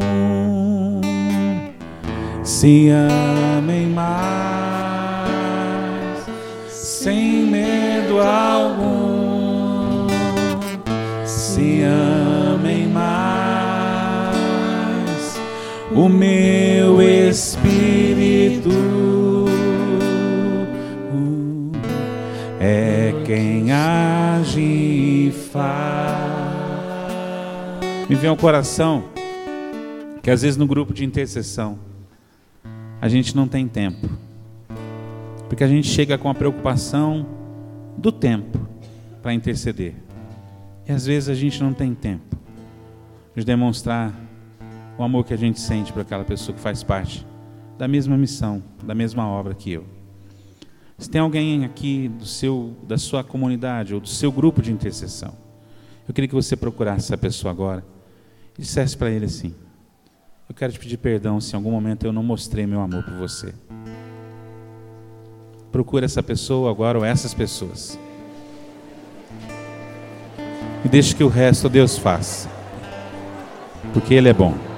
se amem e faz. Me vem ao coração que às vezes no grupo de intercessão a gente não tem tempo, porque a gente chega com a preocupação do tempo para interceder, e às vezes a gente não tem tempo de demonstrar o amor que a gente sente para aquela pessoa que faz parte da mesma missão, da mesma obra que eu. Se tem alguém aqui do seu, da sua comunidade ou do seu grupo de intercessão, eu queria que você procurasse essa pessoa agora e dissesse para ele assim: Eu quero te pedir perdão se em algum momento eu não mostrei meu amor por você. Procura essa pessoa agora ou essas pessoas. E deixe que o resto Deus faça. Porque Ele é bom.